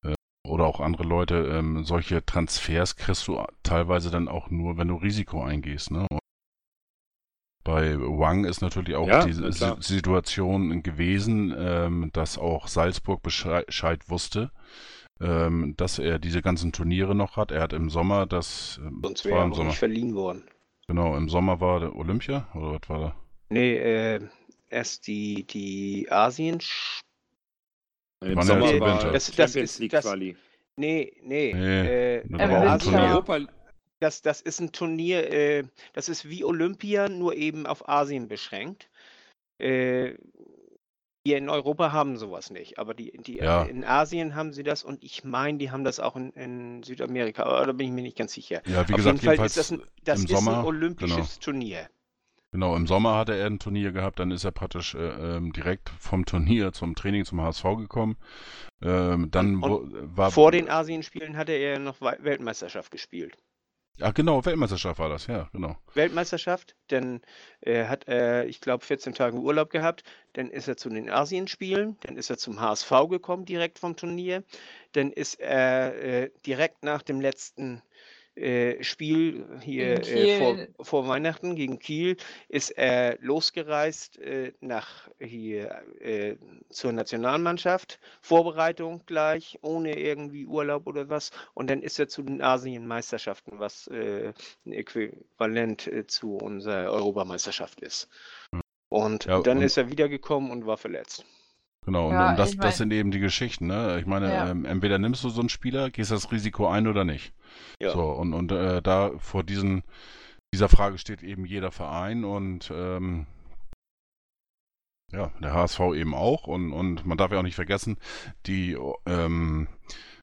äh, oder auch andere Leute, ähm, solche Transfers kriegst du teilweise dann auch nur, wenn du Risiko eingehst. Ne? Bei Wang ist natürlich auch Ja, klar. Si- Situation gewesen, ähm, dass auch Salzburg Beschei- Bescheid wusste, ähm, dass er diese ganzen Turniere noch hat. Er hat im Sommer das, ähm, Sonst wäre er Sommer. nicht verliehen worden. Genau, im Sommer war der Olympia oder was war da? Nee, äh, erst die, die Asien. Im Wann Sommer war? Das- das ist- League das- Quali. Nee, nee. Nee, äh, äh. Europa, Das, das ist ein Turnier, äh, das ist wie Olympia, nur eben auf Asien beschränkt. Äh, Hier in Europa haben sowas nicht, aber die, die Ja. in Asien haben sie das und ich meine, die haben das auch in, in Südamerika, aber da bin ich mir nicht ganz sicher. Ja, wie Auf gesagt, jeden Fall ist das ein, das im ist Sommer, ein olympisches Turnier. Genau, im Sommer hatte er ein Turnier gehabt, dann ist er praktisch äh, ähm, direkt vom Turnier zum Training zum HSV gekommen. Ähm, dann Und wo, war Vor den Asienspielen hatte er noch Weltmeisterschaft gespielt. Ach genau, Weltmeisterschaft war das, ja, genau. Weltmeisterschaft, dann äh, hat er, ich glaube, 14 Tage Urlaub gehabt, dann ist er zu den Asienspielen, dann ist er zum HSV gekommen, direkt vom Turnier, dann ist er äh, direkt nach dem letzten äh, Spiel hier äh, vor, vor Weihnachten gegen Kiel, ist er losgereist äh, nach hier äh, zur Nationalmannschaft, Vorbereitung gleich, ohne irgendwie Urlaub oder was, und dann ist er zu den Asienmeisterschaften, was äh, ein Äquivalent äh, zu unserer Europameisterschaft ist. Und Ja, dann und- ist er wiedergekommen und war verletzt. Genau, und, Ja, und das, ich das mein- sind eben die Geschichten, ne? Ich meine, Ja. ähm, entweder nimmst du so einen Spieler, gehst das Risiko ein oder nicht. Ja. So, und, und äh, da vor diesen, dieser Frage steht eben jeder Verein und ähm, ja, der HSV eben auch. Und, und man darf ja auch nicht vergessen, die ähm,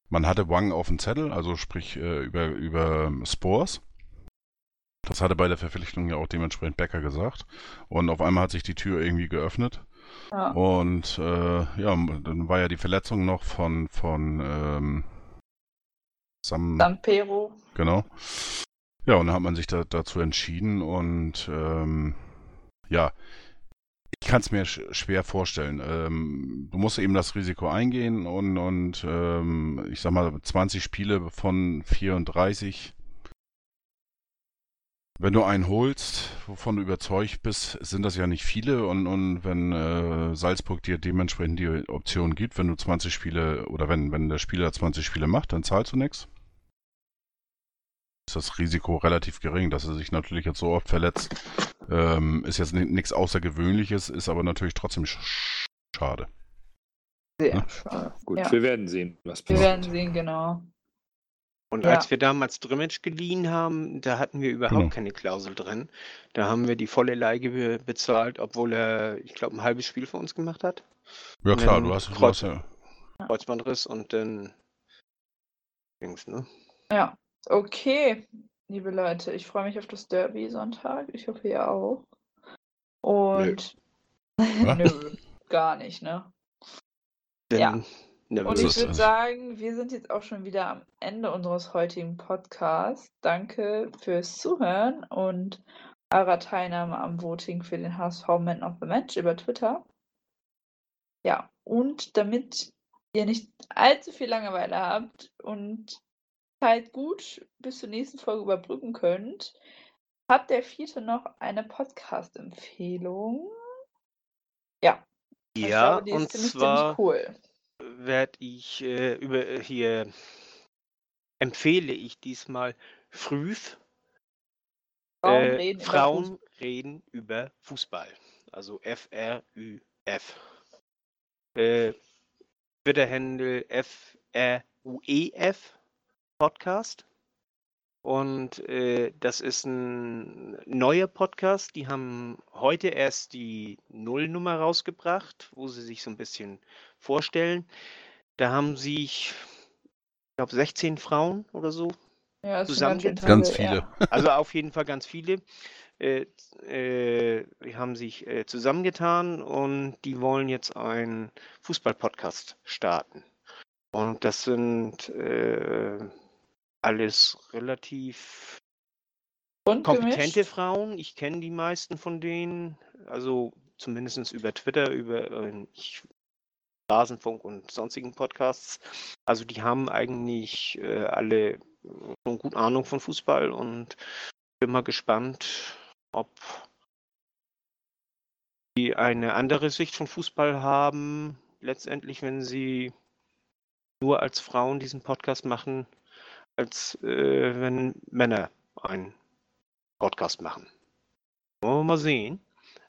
man hatte Wang auf dem Zettel, also sprich äh, über, über Spores. Das hatte bei der Verpflichtung ja auch dementsprechend Becker gesagt. Und auf einmal hat sich die Tür irgendwie geöffnet. Ja. Und äh, ja, dann war ja die Verletzung noch von, von ähm, Sam, Sampero. genau. Ja, und dann hat man sich da, dazu entschieden und ähm, ja, ich kann es mir sch schwer vorstellen. Ähm, du musst eben das Risiko eingehen und, und ähm, ich sag mal 20 Spiele von 34. Wenn du einen holst, wovon du überzeugt bist, sind das ja nicht viele und, und wenn äh, Salzburg dir dementsprechend die Option gibt, wenn du 20 Spiele oder wenn, wenn der Spieler 20 Spiele macht, dann zahlst du nichts. Ist das Risiko relativ gering, dass er sich natürlich jetzt so oft verletzt. Ähm, ist jetzt nichts Außergewöhnliches, ist aber natürlich trotzdem sch schade. Sehr Ja. schade. Gut, Ja. wir werden sehen, was Wir passiert. werden sehen, genau. Und Ja. als wir damals Drimmitsch geliehen haben, da hatten wir überhaupt Genau. keine Klausel drin. Da haben wir die volle Leihgebühr bezahlt, obwohl er, ich glaube, ein halbes Spiel für uns gemacht hat. Ja Und klar, du hast, du Kreuz- hast ja. Kreuzbandriss und dann Dings, ne? Ja, okay, liebe Leute, ich freue mich auf das Derby Sonntag. Ich hoffe, ihr auch. Und Was? nö, gar nicht, ne? Dann Ja. Nervös. Und ich würde sagen, wir sind jetzt auch schon wieder am Ende unseres heutigen Podcasts. Danke fürs Zuhören und eurer Teilnahme am Voting für den HSV Man of the Match über Twitter. Ja, und damit ihr nicht allzu viel Langeweile habt und Zeit gut bis zur nächsten Folge überbrücken könnt, hat der Vierte noch eine Podcast-Empfehlung. Ja, ja, glaube, die und zwar ziemlich cool. Werde ich äh, über äh, hier empfehle ich diesmal Früh Frauen äh, reden über Frauen reden über Fußball. Also F-R-Ü-F. Äh, Twitter-Handle F-R-U-E-F Podcast. Und äh, das ist ein neuer Podcast. Die haben heute erst die Nullnummer rausgebracht, wo sie sich so ein bisschen vorstellen. Da haben sich, ich glaube, 16 Frauen oder so Ja, zusammengetan. Ganz viele, also auf jeden Fall ganz viele. Äh, äh, die haben sich äh, zusammengetan und die wollen jetzt einen Fußball-Podcast starten. Und das sind äh, alles relativ kompetente Buntgemischt. Frauen. Ich kenne die meisten von denen, also zumindest über Twitter, über äh, ich, Rasenfunk und sonstigen Podcasts. Also die haben eigentlich äh, alle schon gut Ahnung von Fußball und bin mal gespannt, ob die eine andere Sicht von Fußball haben, letztendlich, wenn sie nur als Frauen diesen Podcast machen, als äh, wenn Männer einen Podcast machen. Wollen wir mal sehen.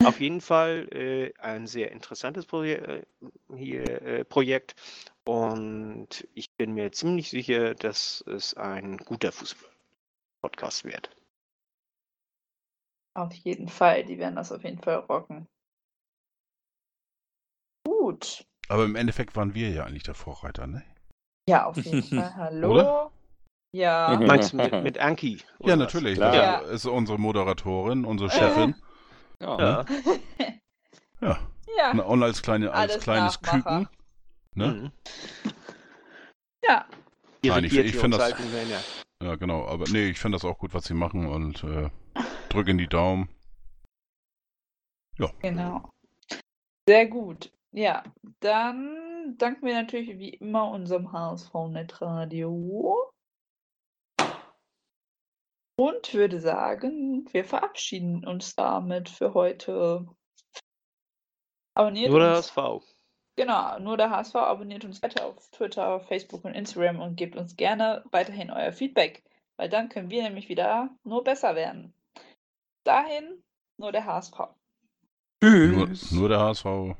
Auf jeden Fall äh, ein sehr interessantes Proje äh, hier, äh, Projekt und ich bin mir ziemlich sicher, dass es ein guter Fußball-Podcast wird. Auf jeden Fall, die werden das auf jeden Fall rocken. Gut. Gut. Aber im Endeffekt waren wir ja eigentlich der Vorreiter, ne? Ja, auf jeden Fall. Hallo. Oder? Ja. Meinst du mit, mit Anki? Ja, natürlich. Klar. Das Ja. ist unsere Moderatorin, unsere Chefin. Ja. Ja. Ja. ja. Na, Und als, kleine, als Alles kleines Nachmacher. Küken. Ne? Mhm. Ja. Nein, ich- ich die find uns das- alten Männer. Ja, genau. Aber nee, ich finde das auch gut, was sie machen und äh, drücken die Daumen. Genau. Sehr gut. Ja, dann danken wir natürlich wie immer unserem HSV Netradio. Und würde sagen, wir verabschieden uns damit für heute. Abonniert Nur der uns. HSV. Genau, nur der HSV abonniert uns weiter auf Twitter, Facebook und Instagram und gebt uns gerne weiterhin euer Feedback, weil dann können wir nämlich wieder nur besser werden. Dahin nur der HSV. Nur, Tschüss. nur der HSV.